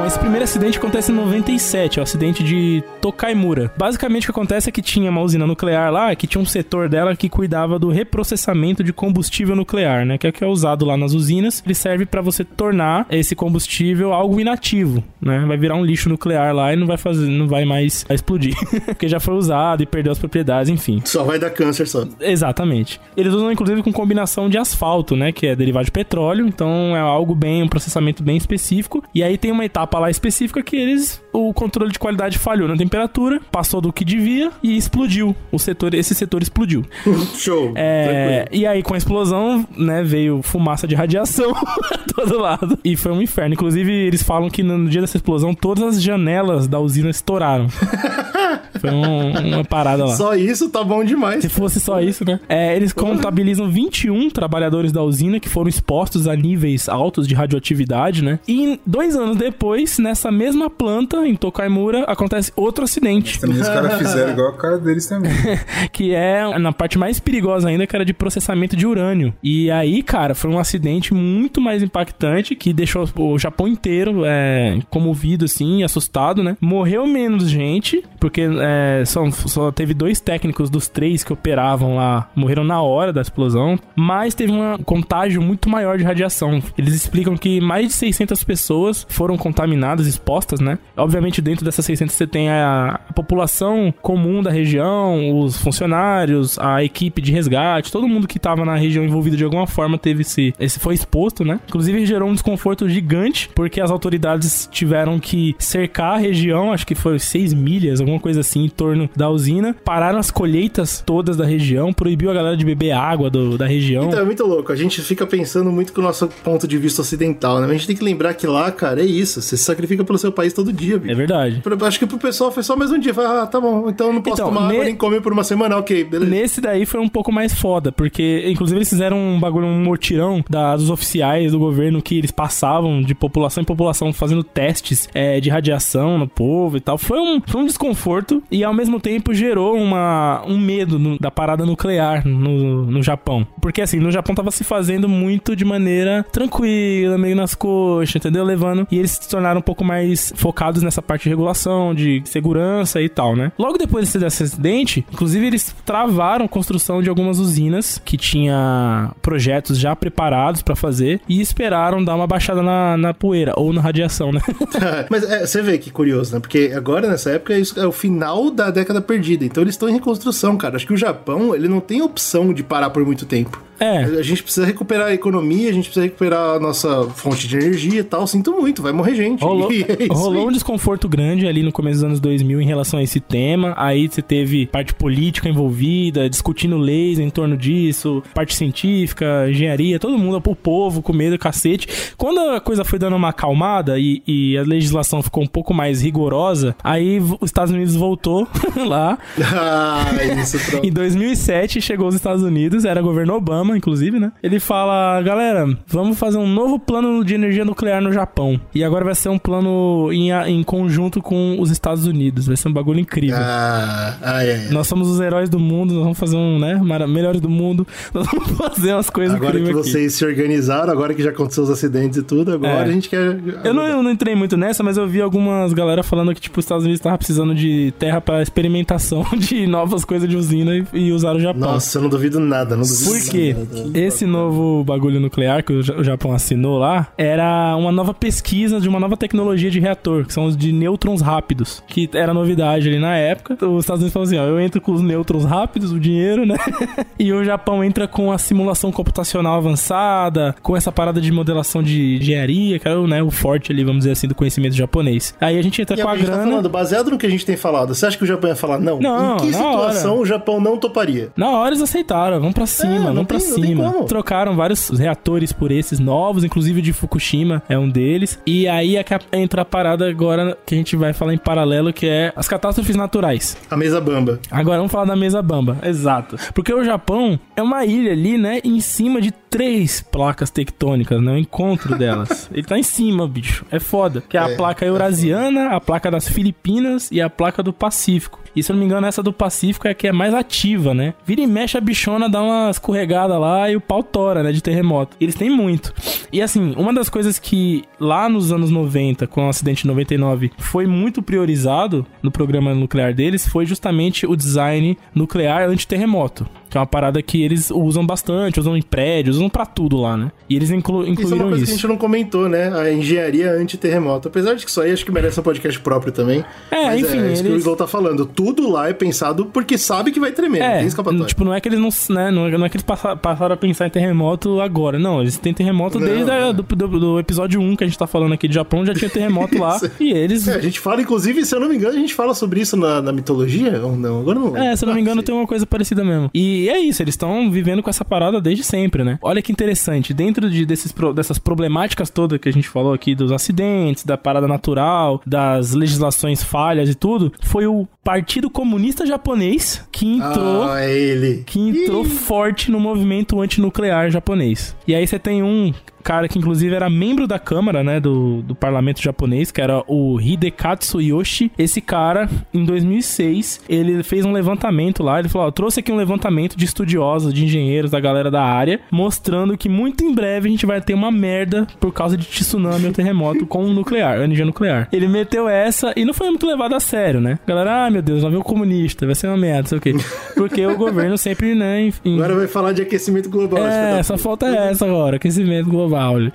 Esse primeiro acidente acontece em 97, é o acidente de Tokaimura. Basicamente o que acontece é que tinha uma usina nuclear lá, que tinha um setor dela que cuidava do reprocessamento de combustível nuclear, né? Que é o que é usado lá nas usinas. Ele serve pra você tornar esse combustível algo inativo, né? Vai virar um lixo nuclear lá e não vai fazer, não vai mais explodir, porque já foi usado e perdeu as propriedades, enfim. Só vai dar câncer só. Exatamente. Eles usam inclusive com combinação de asfalto, né, que é derivado de petróleo, então é algo bem, um processamento bem específico. E aí tem uma etapa lá específica que eles o controle de qualidade falhou na temperatura, passou do que devia e explodiu. O setor, esse setor explodiu. Show. É, e aí, com a explosão, né, veio fumaça de radiação todo lado. E foi um inferno. Inclusive, eles falam que no dia dessa explosão, todas as janelas da usina estouraram. foi um- uma parada lá. Só isso tá bom demais. Se fosse só isso, né? É, eles contabilizam 21 trabalhadores da usina que foram expostos a níveis altos de radioatividade, né? E dois anos depois, nessa mesma planta, em Tokaimura, acontece outro acidente. Também os caras fizeram igual a cara deles também. Que é na parte mais perigosa ainda, que era de processamento de urânio. E aí, cara, foi um acidente muito mais impactante que deixou o Japão inteiro é, comovido, assim, assustado, né? Morreu menos gente, porque é, só, só teve dois técnicos dos três que operavam lá, morreram na hora da explosão, mas teve um contágio muito maior de radiação. Eles explicam que mais de 600 pessoas foram contaminadas, expostas, né? Obviamente, dentro dessas 600 você tem a, população comum da região, os funcionários, a equipe de resgate, todo mundo que estava na região envolvido de alguma forma teve esse, esse foi exposto, né? Inclusive gerou um desconforto gigante, porque as autoridades tiveram que cercar a região, acho que foi 6 milhas, alguma coisa assim, em torno da usina, pararam as colheitas todas da região, proibiu a galera de beber água do- da região. Então, é muito louco. A gente fica pensando muito com o nosso ponto de vista ocidental, né? Mas a gente tem que lembrar que lá, cara, é isso. Você se sacrifica pelo seu país todo dia, bicho. É verdade. Acho que pro pessoal foi só mais um dia. Fala, ah, tá bom, então eu não posso Então, tomar água ne- nem comer por uma semana, ok, beleza. Nesse daí foi um pouco mais foda, porque inclusive eles fizeram um bagulho, um mortirão da- dos oficiais do governo que eles passavam de população em população fazendo testes é, de radiação no povo e tal. Foi um, foi um desconforto e ao mesmo tempo gerou uma, um medo no- da parada nuclear no, no Japão. Porque assim, no Japão tava se fazendo muito de maneira tranquila, meio nas coxas, entendeu? Levando. E eles se tornaram um pouco mais focados nessa parte de regulação, de segurança e tal, né? Logo depois desse, acidente, inclusive eles travaram a construção de algumas usinas que tinha projetos já preparados pra fazer e esperaram dar uma baixada na, na poeira ou na radiação, né? Mas é, você vê que curioso, né? Porque agora, nessa época, isso é o final da década perdida. Então eles estão em reconstrução, cara. Acho que o Japão, ele não tem opção de parar por muito tempo. É. A gente precisa recuperar a economia, a gente precisa recuperar a nossa fonte de energia e tal. Sinto muito, vai morrer gente. Rolou, é rolou um desconforto grande ali no começo dos anos 2000 em relação a esse tema. Aí você teve parte política envolvida, discutindo leis em torno disso, parte científica, engenharia, todo mundo, o povo com medo, cacete. Quando a coisa foi dando uma acalmada e, e a legislação ficou um pouco mais rigorosa, aí os Estados Unidos voltou lá. Ah, isso. Em 2007 chegou os Estados Unidos, era governo Obama, inclusive, né? Ele fala, galera, vamos fazer um novo plano de energia nuclear no Japão. E agora vai ser um plano em, em conjunto com os Estados Unidos. Vai ser um bagulho incrível. Ah, ai, ai. Nós somos os heróis do mundo, nós vamos fazer um, né? Melhores do mundo. Nós vamos fazer umas coisas Agora que incríveis aqui. vocês se organizaram, agora que já aconteceu os acidentes e tudo, agora É. a gente quer. Eu não, eu não entrei muito nessa, mas eu vi algumas galera falando que, tipo, os Estados Unidos estavam precisando de terra pra experimentação de novas coisas de usina e, e usar o Japão. Nossa, eu não duvido nada, não duvido Por quê? Esse novo bagulho nuclear que o Ja- o Japão assinou lá era uma nova pesquisa de uma nova tecnologia de reator, que são os de nêutrons rápidos, que era novidade ali na época. Os Estados Unidos falaram assim: ó, eu entro com os nêutrons rápidos, o dinheiro, né? e o Japão entra com a simulação computacional avançada, com essa parada de modelação de engenharia, que é o, né, o forte ali, vamos dizer assim, do conhecimento japonês. Aí a gente entra E é com a a tá grana. falando, baseado no que a gente tem falado, você acha que o Japão ia falar não? Não, em que situação hora. o Japão não toparia? Na hora eles aceitaram, vamos pra cima, É, vamos pra tem cima. Trocaram vários reatores por esses novos, inclusive o de Fukushima é um deles. E aí é que a- entra a parada agora que a gente vai falar em paralelo, que é as catástrofes naturais. A mesa bamba. Agora vamos falar da mesa bamba. Exato. Porque o Japão é uma ilha ali, né? Em cima de três placas tectônicas, né? O encontro delas. Ele tá em cima, bicho. É foda. Que é a É, placa eurasiana, a placa das Filipinas e a placa do Pacífico. E se eu não me engano, essa do Pacífico é a que é mais ativa, né? Vira e mexe a bichona, dá uma escorregada lá e o pau tora, né? De terremoto. Eles têm muito. E assim, uma das coisas que lá nos anos 90, com o acidente de 99, foi muito priorizado no programa nuclear deles foi justamente o design nuclear antiterremoto. Que é uma parada que eles usam bastante, usam em prédios, usam pra tudo lá, né? E eles inclu Isso é uma incluíram coisa isso. que a gente não comentou, né? A engenharia anti-terremoto. Apesar de que isso aí acho que merece um podcast próprio também. É, Mas enfim, é isso que o eles- Igor tá falando. Tudo lá é pensado porque sabe que vai tremer, não É, tem escapatória. tipo, não é que eles não, né, não, é, não é que eles passa- passaram a pensar em terremoto agora, não, eles têm terremoto Não, desde a- não. do, do- do episódio 1 que a gente tá falando aqui de Japão, já tinha terremoto lá, e eles... É, a gente fala, inclusive, se eu não me engano, a gente fala sobre isso na, na mitologia ou não? Agora não. É, se eu não me Ah, engano, tem uma coisa parecida mesmo. E é isso, eles estão vivendo com essa parada desde sempre, né? Olha que interessante, dentro de, desses, dessas problemáticas todas que a gente falou aqui, dos acidentes, da parada natural, das legislações falhas e tudo, foi o Partido Comunista Japonês que entrou. Ah, é ele. que entrou forte no movimento antinuclear japonês. E aí você tem um cara que inclusive era membro da Câmara, né, do, do parlamento japonês, que era o Hidekatsu Yoshi. Esse cara, em 2006, ele fez um levantamento lá, ele falou, ó, trouxe aqui um levantamento de estudiosos, de engenheiros, da galera da área, mostrando que muito em breve a gente vai ter uma merda por causa de tsunami ou terremoto com o nuclear, energia nuclear. Ele meteu essa e não foi muito levado a sério, né? Galera, ah, meu Deus, lá veio o comunista, vai ser uma merda, sei o quê. Porque o governo sempre, né, enfim... Agora vai falar de aquecimento global. É, só falta essa agora, aquecimento global.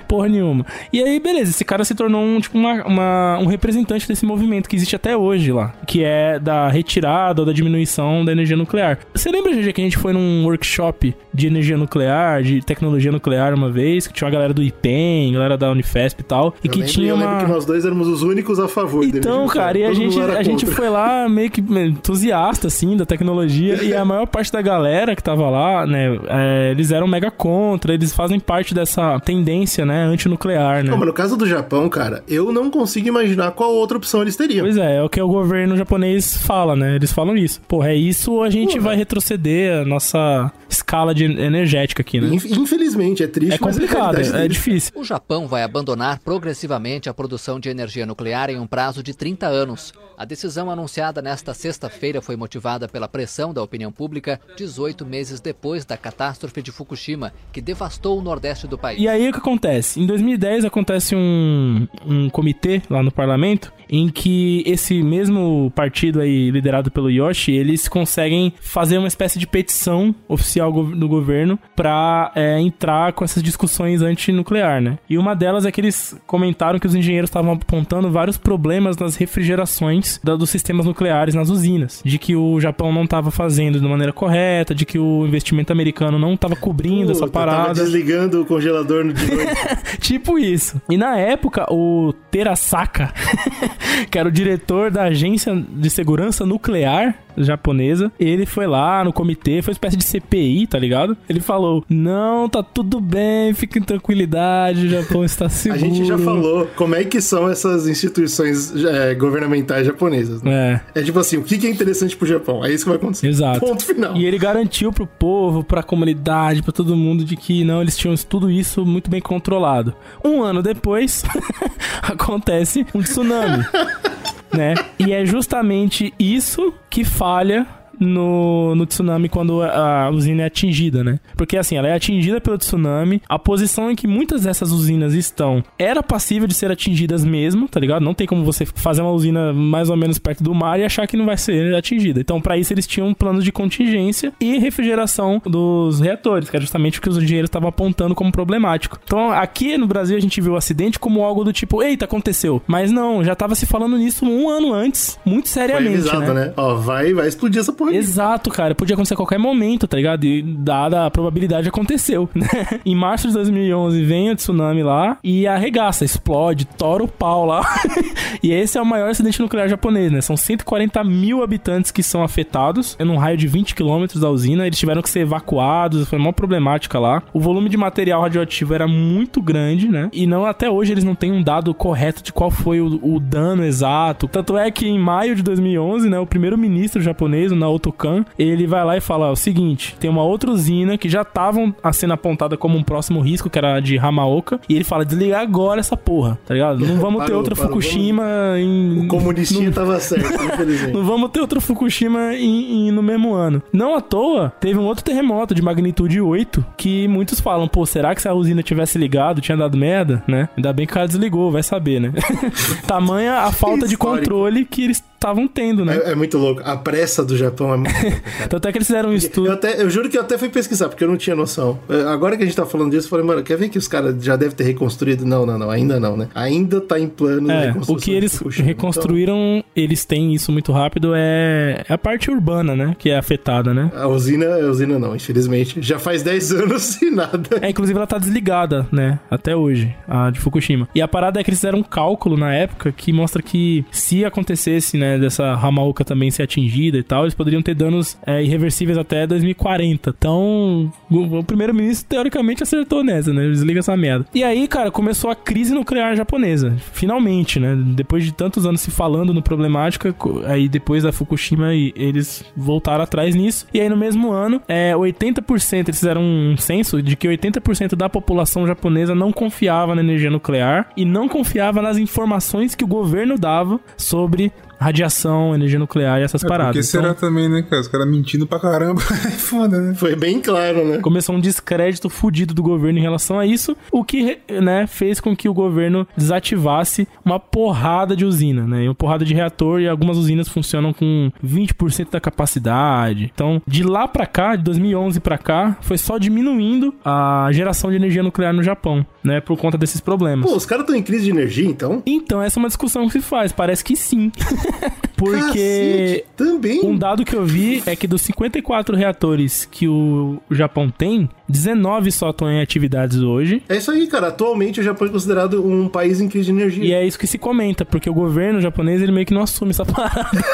Porra nenhuma. E aí, beleza, esse cara se tornou um, tipo, uma, uma- um representante desse movimento que existe até hoje lá. Que é da retirada ou da diminuição da energia nuclear. Você lembra, GG, que a gente foi num workshop de energia nuclear, de tecnologia nuclear uma vez, que tinha uma galera do IPEM, galera da Unifesp e tal, e Eu que lembro, tinha eu lembro uma... que nós dois éramos os únicos a favor. Então, cara, e a gente, a gente foi lá meio que entusiasta, assim, da tecnologia, e a maior parte da galera que tava lá, né, é, eles eram mega contra, eles fazem parte dessa tendência, né, antinuclear, né? Não, mas no caso do Japão, cara, eu não consigo imaginar qual outra opção eles teriam. Pois é, é o que o governo japonês fala, né? Eles falam isso. Porra, é isso ou a gente Porra. vai retroceder a nossa escala de energética aqui, né? Inf- Infelizmente, é triste, É complicado, é deles. difícil. O Japão vai abandonar progressivamente a produção de energia nuclear em um prazo de 30 anos. A decisão anunciada nesta sexta-feira foi motivada pela pressão da opinião pública 18 meses depois da catástrofe de Fukushima, que devastou o nordeste do país. E aí que acontece? Em 2010 acontece um, um comitê lá no parlamento em que esse mesmo partido aí liderado pelo Yoshi, eles conseguem fazer uma espécie de petição oficial do governo pra é, entrar com essas discussões antinuclear, né? E uma delas é que eles comentaram que os engenheiros estavam apontando vários problemas nas refrigerações da- dos sistemas nucleares nas usinas, de que o Japão não estava fazendo de maneira correta, de que o investimento americano não estava cobrindo essa Puta, Tava parada. desligando o congelador no noite. Tipo isso. E na época, o Terasaka, que era o diretor da agência de segurança nuclear japonesa, ele foi lá no comitê, foi uma espécie de CPI, tá ligado? Ele falou: Não, tá tudo bem, fique em tranquilidade, o Japão está A seguro. gente já falou como é que são essas instituições é, governamentais japonesas. Né? É. É tipo assim, o que que é interessante pro Japão? É isso que vai acontecer. Exato. Ponto final. E ele garantiu pro povo, pra comunidade, pra todo mundo de que não, eles tinham tudo isso muito bem controlado. Um ano depois, acontece um tsunami, né? E é justamente isso que falha no, no tsunami quando a, a usina é atingida, né? Porque assim, ela é atingida pelo tsunami, a posição em que muitas dessas usinas estão era passível de ser atingidas mesmo, tá ligado? Não tem como você fazer uma usina mais ou menos perto do mar e achar que não vai ser atingida. Então, pra isso eles tinham um plano de contingência e refrigeração dos reatores, que é justamente o que os engenheiros estavam apontando como problemático. Então, aqui no Brasil a gente viu o acidente como algo do tipo, eita, aconteceu. Mas não, já tava se falando nisso um ano antes, muito Foi seriamente, avisado, né? Ó, vai, vai explodir essa porra aqui. Exato, cara. Podia acontecer a qualquer momento, tá ligado? E dada a probabilidade aconteceu, né? Em março de 2011 vem o tsunami lá e arregaça, explode, tora o pau lá. e esse é o maior acidente nuclear japonês, né? São 140 mil habitantes que são afetados. É num raio de 20 quilômetros da usina. Eles tiveram que ser evacuados. Foi uma problemática lá. O volume de material radioativo era muito grande, né? E não até hoje eles não têm um dado correto de qual foi o, o dano exato. Tanto é que em maio de 2011, né, o primeiro-ministro japonês, o Kan, ele vai lá e fala o seguinte: tem uma outra usina que já estavam sendo apontada como um próximo risco, que era a de Hamaoka, e ele fala: desligar agora essa porra, tá ligado? Não vamos ter Parou, outra parou, Fukushima em. O comunistinha tava certo, infelizmente. Não vamos ter outro Fukushima em- em- no mesmo ano. Não à toa, teve um outro terremoto de magnitude 8 que muitos falam, pô, será que se a usina tivesse ligado, tinha dado merda, né? Ainda bem que o cara desligou, vai saber, né? Tamanha a falta de controle que eles estavam tendo, né? É, é muito louco. A pressa do Japão é muito louca, cara. Tanto é que eles fizeram um Eu, estudo. até, eu juro que eu até fui pesquisar, porque eu não tinha noção. É, Agora que a gente tá falando disso, eu falei, mano, quer ver que os caras já devem ter reconstruído? Não, não, não, ainda não, né? Ainda tá em plano É, reconstrução o que eles Fukushima. reconstruíram, eles têm isso muito rápido, é é a parte urbana, né? Que é afetada, né? Então, a usina, a usina não, infelizmente. Já faz 10 anos e nada. É, inclusive ela tá desligada, né? Até hoje, a de Fukushima. E a parada é que eles fizeram um cálculo na época que mostra que se acontecesse, né, dessa Hamaoka também ser atingida e tal, eles poderiam ter danos é, irreversíveis até 2040. Então, o, o primeiro-ministro teoricamente acertou nessa, né? Desliga essa merda. E aí, cara, começou a crise nuclear japonesa. Finalmente, né? Depois de tantos anos se falando no problemática, aí depois da Fukushima eles voltaram atrás nisso. E aí no mesmo ano, é, 80%, eles fizeram um censo de que 80% da população japonesa não confiava na energia nuclear e não confiava nas informações que o governo dava sobre radiação, energia nuclear e essas É, paradas. porque Então, será também, né, cara? Os caras mentindo pra caramba. É foda, né? Foi bem claro, né? começou um descrédito fudido do governo em relação a isso, o que, né, fez com que o governo desativasse uma porrada de usina, né? Uma porrada de reator e algumas usinas funcionam com 20% da capacidade. Então, de lá pra cá, de 2011 pra cá, foi só diminuindo a geração de energia nuclear no Japão, né, por conta desses problemas. Pô, os caras estão em crise de energia, então? Então, essa é uma discussão que se faz, parece que sim. Porque Cacete, também. um dado que eu vi é que dos 54 reatores que o o Japão tem, 19 só estão em atividades hoje. É isso aí, cara. Atualmente o Japão é considerado um país em crise de energia. E é isso que se comenta, porque o governo japonês ele meio que não assume essa parada.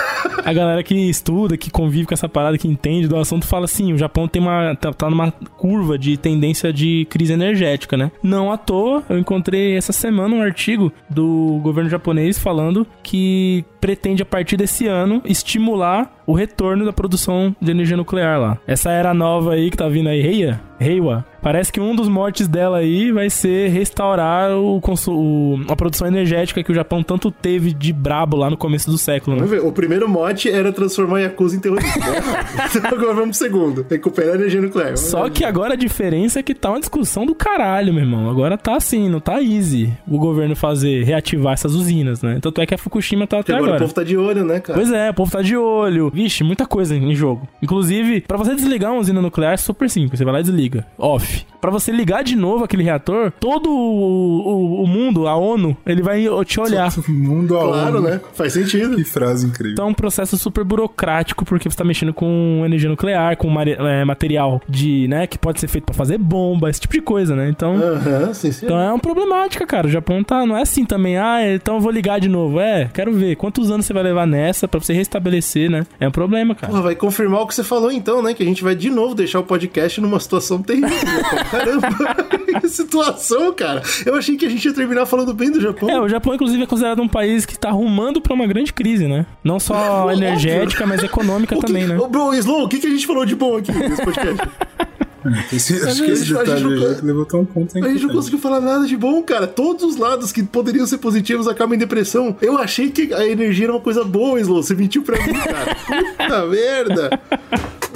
A galera que estuda, que convive com essa parada, que entende do assunto, fala assim: o Japão tem uma. tá, tá numa curva de tendência de crise energética, né? Não à toa, eu encontrei essa semana um artigo do governo japonês falando que pretende, a partir desse ano, estimular o retorno da produção de energia nuclear lá. Essa era nova aí que tá vindo aí, Reia, Reiwa, parece que um dos motes dela aí vai ser restaurar o, o- a produção energética que o Japão tanto teve de brabo lá no começo do século, né? Vamos ver. O primeiro mote era transformar Yakuza em terrorista. então agora vamos pro segundo. Recuperar a energia nuclear. Só que agora a diferença é que tá uma discussão do caralho, meu irmão. Agora tá assim, não tá easy o governo fazer, reativar essas usinas, né? Tanto é que a Fukushima tá até agora, agora. o povo tá de olho, né, cara? Pois é, o povo tá de olho. Vixe, muita coisa em jogo. Inclusive, pra você desligar uma usina nuclear é super simples. Você vai lá e desliga. Off. Pra você ligar de novo aquele reator, todo o, o- o mundo, a ONU, ele vai te olhar. Mundo a Claro, ONU. né? Faz sentido. Que frase incrível. Então é um processo super burocrático, porque você tá mexendo com energia nuclear, com é, material de, né, que pode ser feito pra fazer bomba, esse tipo de coisa, né? Então, Aham, sim, sim. então é uma problemática, cara. O Japão tá, não é assim também, ah, então eu vou ligar de novo. É, quero ver quantos anos você vai levar nessa pra você restabelecer, né? É um problema, cara. Porra, vai confirmar o que você falou então, né? Que a gente vai de novo deixar o podcast numa situação terrível. Caramba, que situação, cara. Eu achei que a gente ia terminar falando bem do Japão. É, o Japão, inclusive, é considerado um país que tá arrumando pra uma grande crise, né? Não só energética, mas econômica também, né? Ô, bro, Slow, o que, que a gente falou de bom aqui nesse podcast? Esse, acho que esse a gente detalhe não- que levantou um ponto A gente não conseguiu falar nada de bom, cara. Todos os lados que poderiam ser positivos acabam em depressão. Eu achei que a energia era uma coisa boa, Slow. Você mentiu pra mim, cara. Puta merda.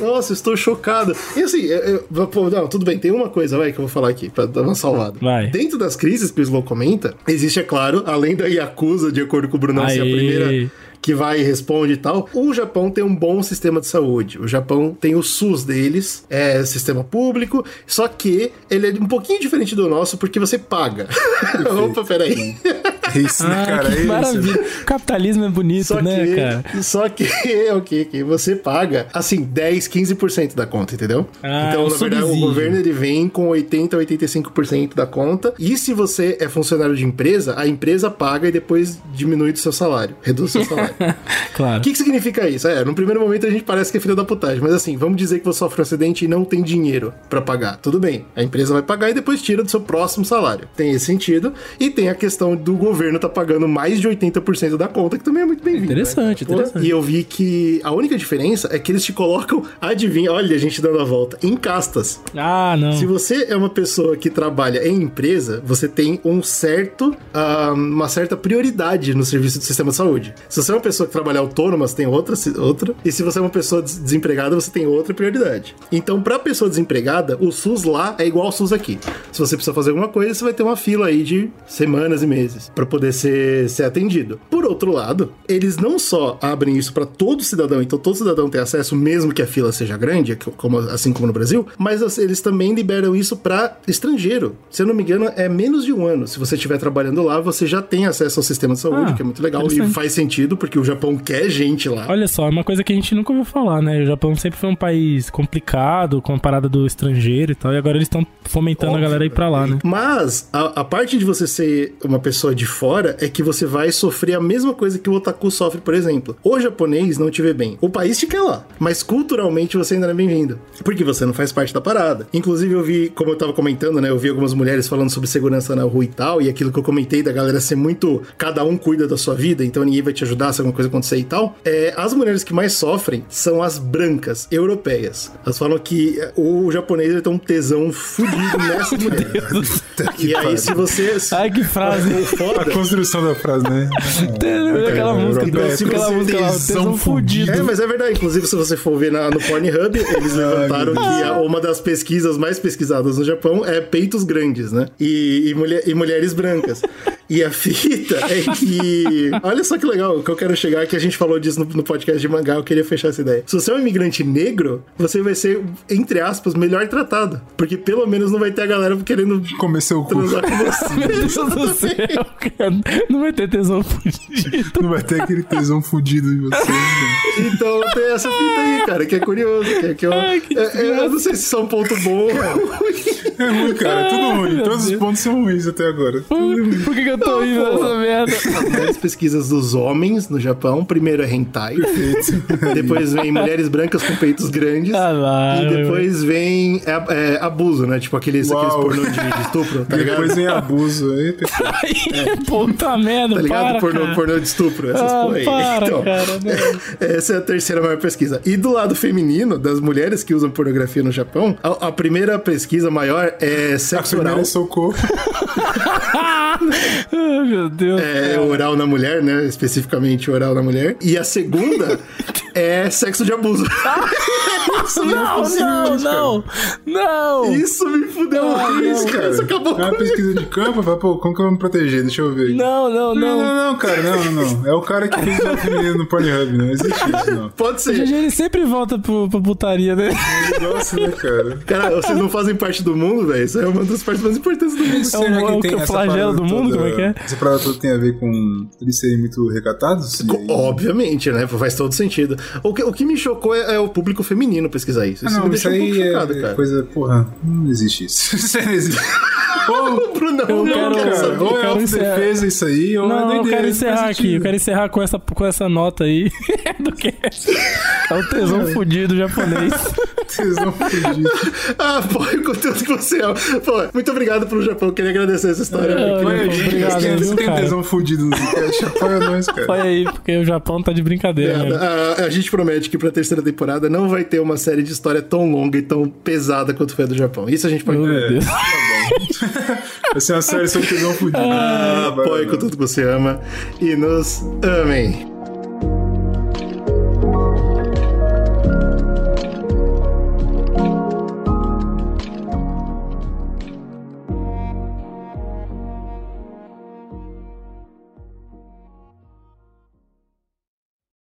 Nossa, estou chocado. E assim, eu- eu- pô, não, tudo bem, tem uma coisa, vai, que eu vou falar aqui, pra dar uma salvada. Vai. Dentro das crises que o Slow comenta, existe, é claro, além da Yakuza, de acordo com o Brunão, ser a primeira que vai e responde e tal. O Japão tem um bom sistema de saúde. O Japão tem o SUS deles, é sistema público, só que ele é um pouquinho diferente do nosso porque você paga. Opa, peraí. Isso, né, Ah, cara? que é isso. maravilha. Capitalismo é bonito, Só né, que, cara? só que, o que, que você paga, assim, 10, 15% da conta, entendeu? Ah, então, um na verdade, o subsídio. governo ele vem com 80, 85% da conta. E se você é funcionário de empresa, a empresa paga e depois diminui do seu salário, reduz o seu salário. Claro. O que, que significa isso? É, no primeiro momento a gente parece que é filho da putagem, mas assim, vamos dizer que você sofre um acidente e não tem dinheiro pra pagar. Tudo bem, a empresa vai pagar e depois tira do seu próximo salário. Tem esse sentido. E tem a questão do governo tá pagando mais de 80% da conta, que também é muito bem-vindo. Interessante, né? Interessante. E eu vi que a única diferença é que eles te colocam, adivinha, olha a gente dando a volta, em castas. Ah, não. Se você é uma pessoa que trabalha em empresa, você tem um certo, ah, uma certa prioridade no serviço do sistema de saúde. Se você é uma pessoa que trabalha autônoma, você tem outra, outra. E se você é uma pessoa des- desempregada, você tem outra prioridade. Então, pra pessoa desempregada, o SUS lá é igual ao SUS aqui. Se você precisa fazer alguma coisa, você vai ter uma fila aí de semanas e meses pra poder ser, ser atendido. Por outro lado, eles não só abrem isso pra todo cidadão, então todo cidadão tem acesso, mesmo que a fila seja grande, como, assim como no Brasil, mas as- eles também liberam isso pra estrangeiro. Se eu não me engano, é menos de um ano. Se você estiver trabalhando lá, você já tem acesso ao sistema de saúde, Ah, que é muito legal e faz sentido, porque o Japão quer gente lá. Olha só, é uma coisa que a gente nunca ouviu falar, né? O Japão sempre foi um país complicado, com a parada do estrangeiro e tal, e agora eles estão fomentando a Óbvio, galera a ir pra lá, né? Mas a, a parte de você ser uma pessoa de fora é que você vai sofrer a mesma coisa que o otaku sofre, por exemplo. O japonês não te vê bem. O país te quer lá, mas culturalmente você ainda não é bem-vindo. Porque você não faz parte da parada. Inclusive, eu vi, como eu tava comentando, né? Eu vi algumas mulheres falando sobre segurança na rua e tal, e aquilo que eu comentei da galera ser muito. Cada um cuida da sua vida, então ninguém vai te ajudar se alguma coisa acontecer e tal. É, as mulheres que mais sofrem são as brancas, europeias. Elas falam que é, o japonês tem um tesão fudido nessas mulheres. E aí, se você. Ai, que frase. O A construção da frase, né? aquela música, Então, do, se aquela música lá, tesão fudido. É, mas é verdade. Inclusive, se você for ver na- no Pornhub, eles levantaram que a- uma das pesquisas mais pesquisadas no Japão é peitos grandes, né? E, e, mulher- e mulheres brancas. E a fita é que. Olha só que legal, o que eu quero chegar é que a gente falou disso no, no podcast de mangá, eu queria fechar essa ideia. Se você é um imigrante negro, você vai ser, entre aspas, melhor tratado. Porque pelo menos não vai ter a galera querendo Comeceu o cu. Não vai ter tesão fudido. Não vai ter aquele tesão fudido em você. né? Então tem essa fita aí, cara, que é curioso. Que, é que eu, Ai, que é- é- eu não sei se isso é um ponto bom ou ruim. É ruim, cara. É tudo Ai, ruim. meu Todos os Deus. pontos são ruins até agora. Por que, que eu tô indo nessa merda? As maiores pesquisas dos homens no Japão, primeiro é hentai, depois vem mulheres brancas com peitos grandes, Ah, lá, e depois vem é, é, abuso, né? Tipo aqueles, aqueles pornô de, de estupro, tá ligado? Depois vem abuso. Aí, pessoal. Ai, puta merda, Tá ligado? para, pornô, cara. pornô de estupro, essas Ah, porra aí. para, então, cara, não. essa é a terceira maior pesquisa. E do lado feminino, das mulheres que usam pornografia no Japão, a, a primeira pesquisa maior é A sexo primeira oral. é socorro. Ai, meu Deus. É oral na mulher, né? Especificamente oral na mulher. E a segunda é sexo de abuso. Isso Não, não, cara. não, não. Isso me fudeu não, cara. Isso acabou É uma comigo. pesquisa de campo. Fala, pô, como que eu vou me proteger? Deixa eu ver. Não, não, Não, não. não, cara, não, não. É o cara que fez o feminino no Pornhub, não existe isso, não. Pode O ser. GG ele sempre volta pro, pra putaria, né? Nossa, né, cara? Cara, vocês não fazem parte do mundo, velho. Isso é uma das partes mais importantes do mundo. É o- é o que- o essa parada do mundo? toda- Como é que é? Essa parada toda tem a ver com eles serem muito recatados? Aí- Obviamente, né? Faz todo sentido. O que, o que me chocou é, é o público feminino pesquisar isso. Ah, Isso não, me isso deixou um pouco aí chocado, é cara. coisa. Porra, não existe isso. Isso não existe. Ou, O Brunão, Eu não, quero- cara, cara, sabe? ou eu é quero autodefesa isso aí, ou é Não, eu doideira, quero não encerrar aqui. Eu quero encerrar com essa, com essa nota aí do cast. É o tesão fudido japonês. Tesão fudido. Ah, pô, o conteúdo que você ama. Pô, muito obrigado pro Japão. Queria agradecer essa história. É, porque- olha, obrigado, viu, tem tesão fudido no Zcast, apoia nós, cara. Olha aí, porque o Japão tá de brincadeira, né? A, a gente promete que pra terceira temporada não vai ter uma série de história tão longa e tão pesada quanto foi a do Japão. Isso a gente pode. Meu É. Deus. Vai ser uma série sobre tesão fudido. Ah, apoie com tudo que você ama e nos amem.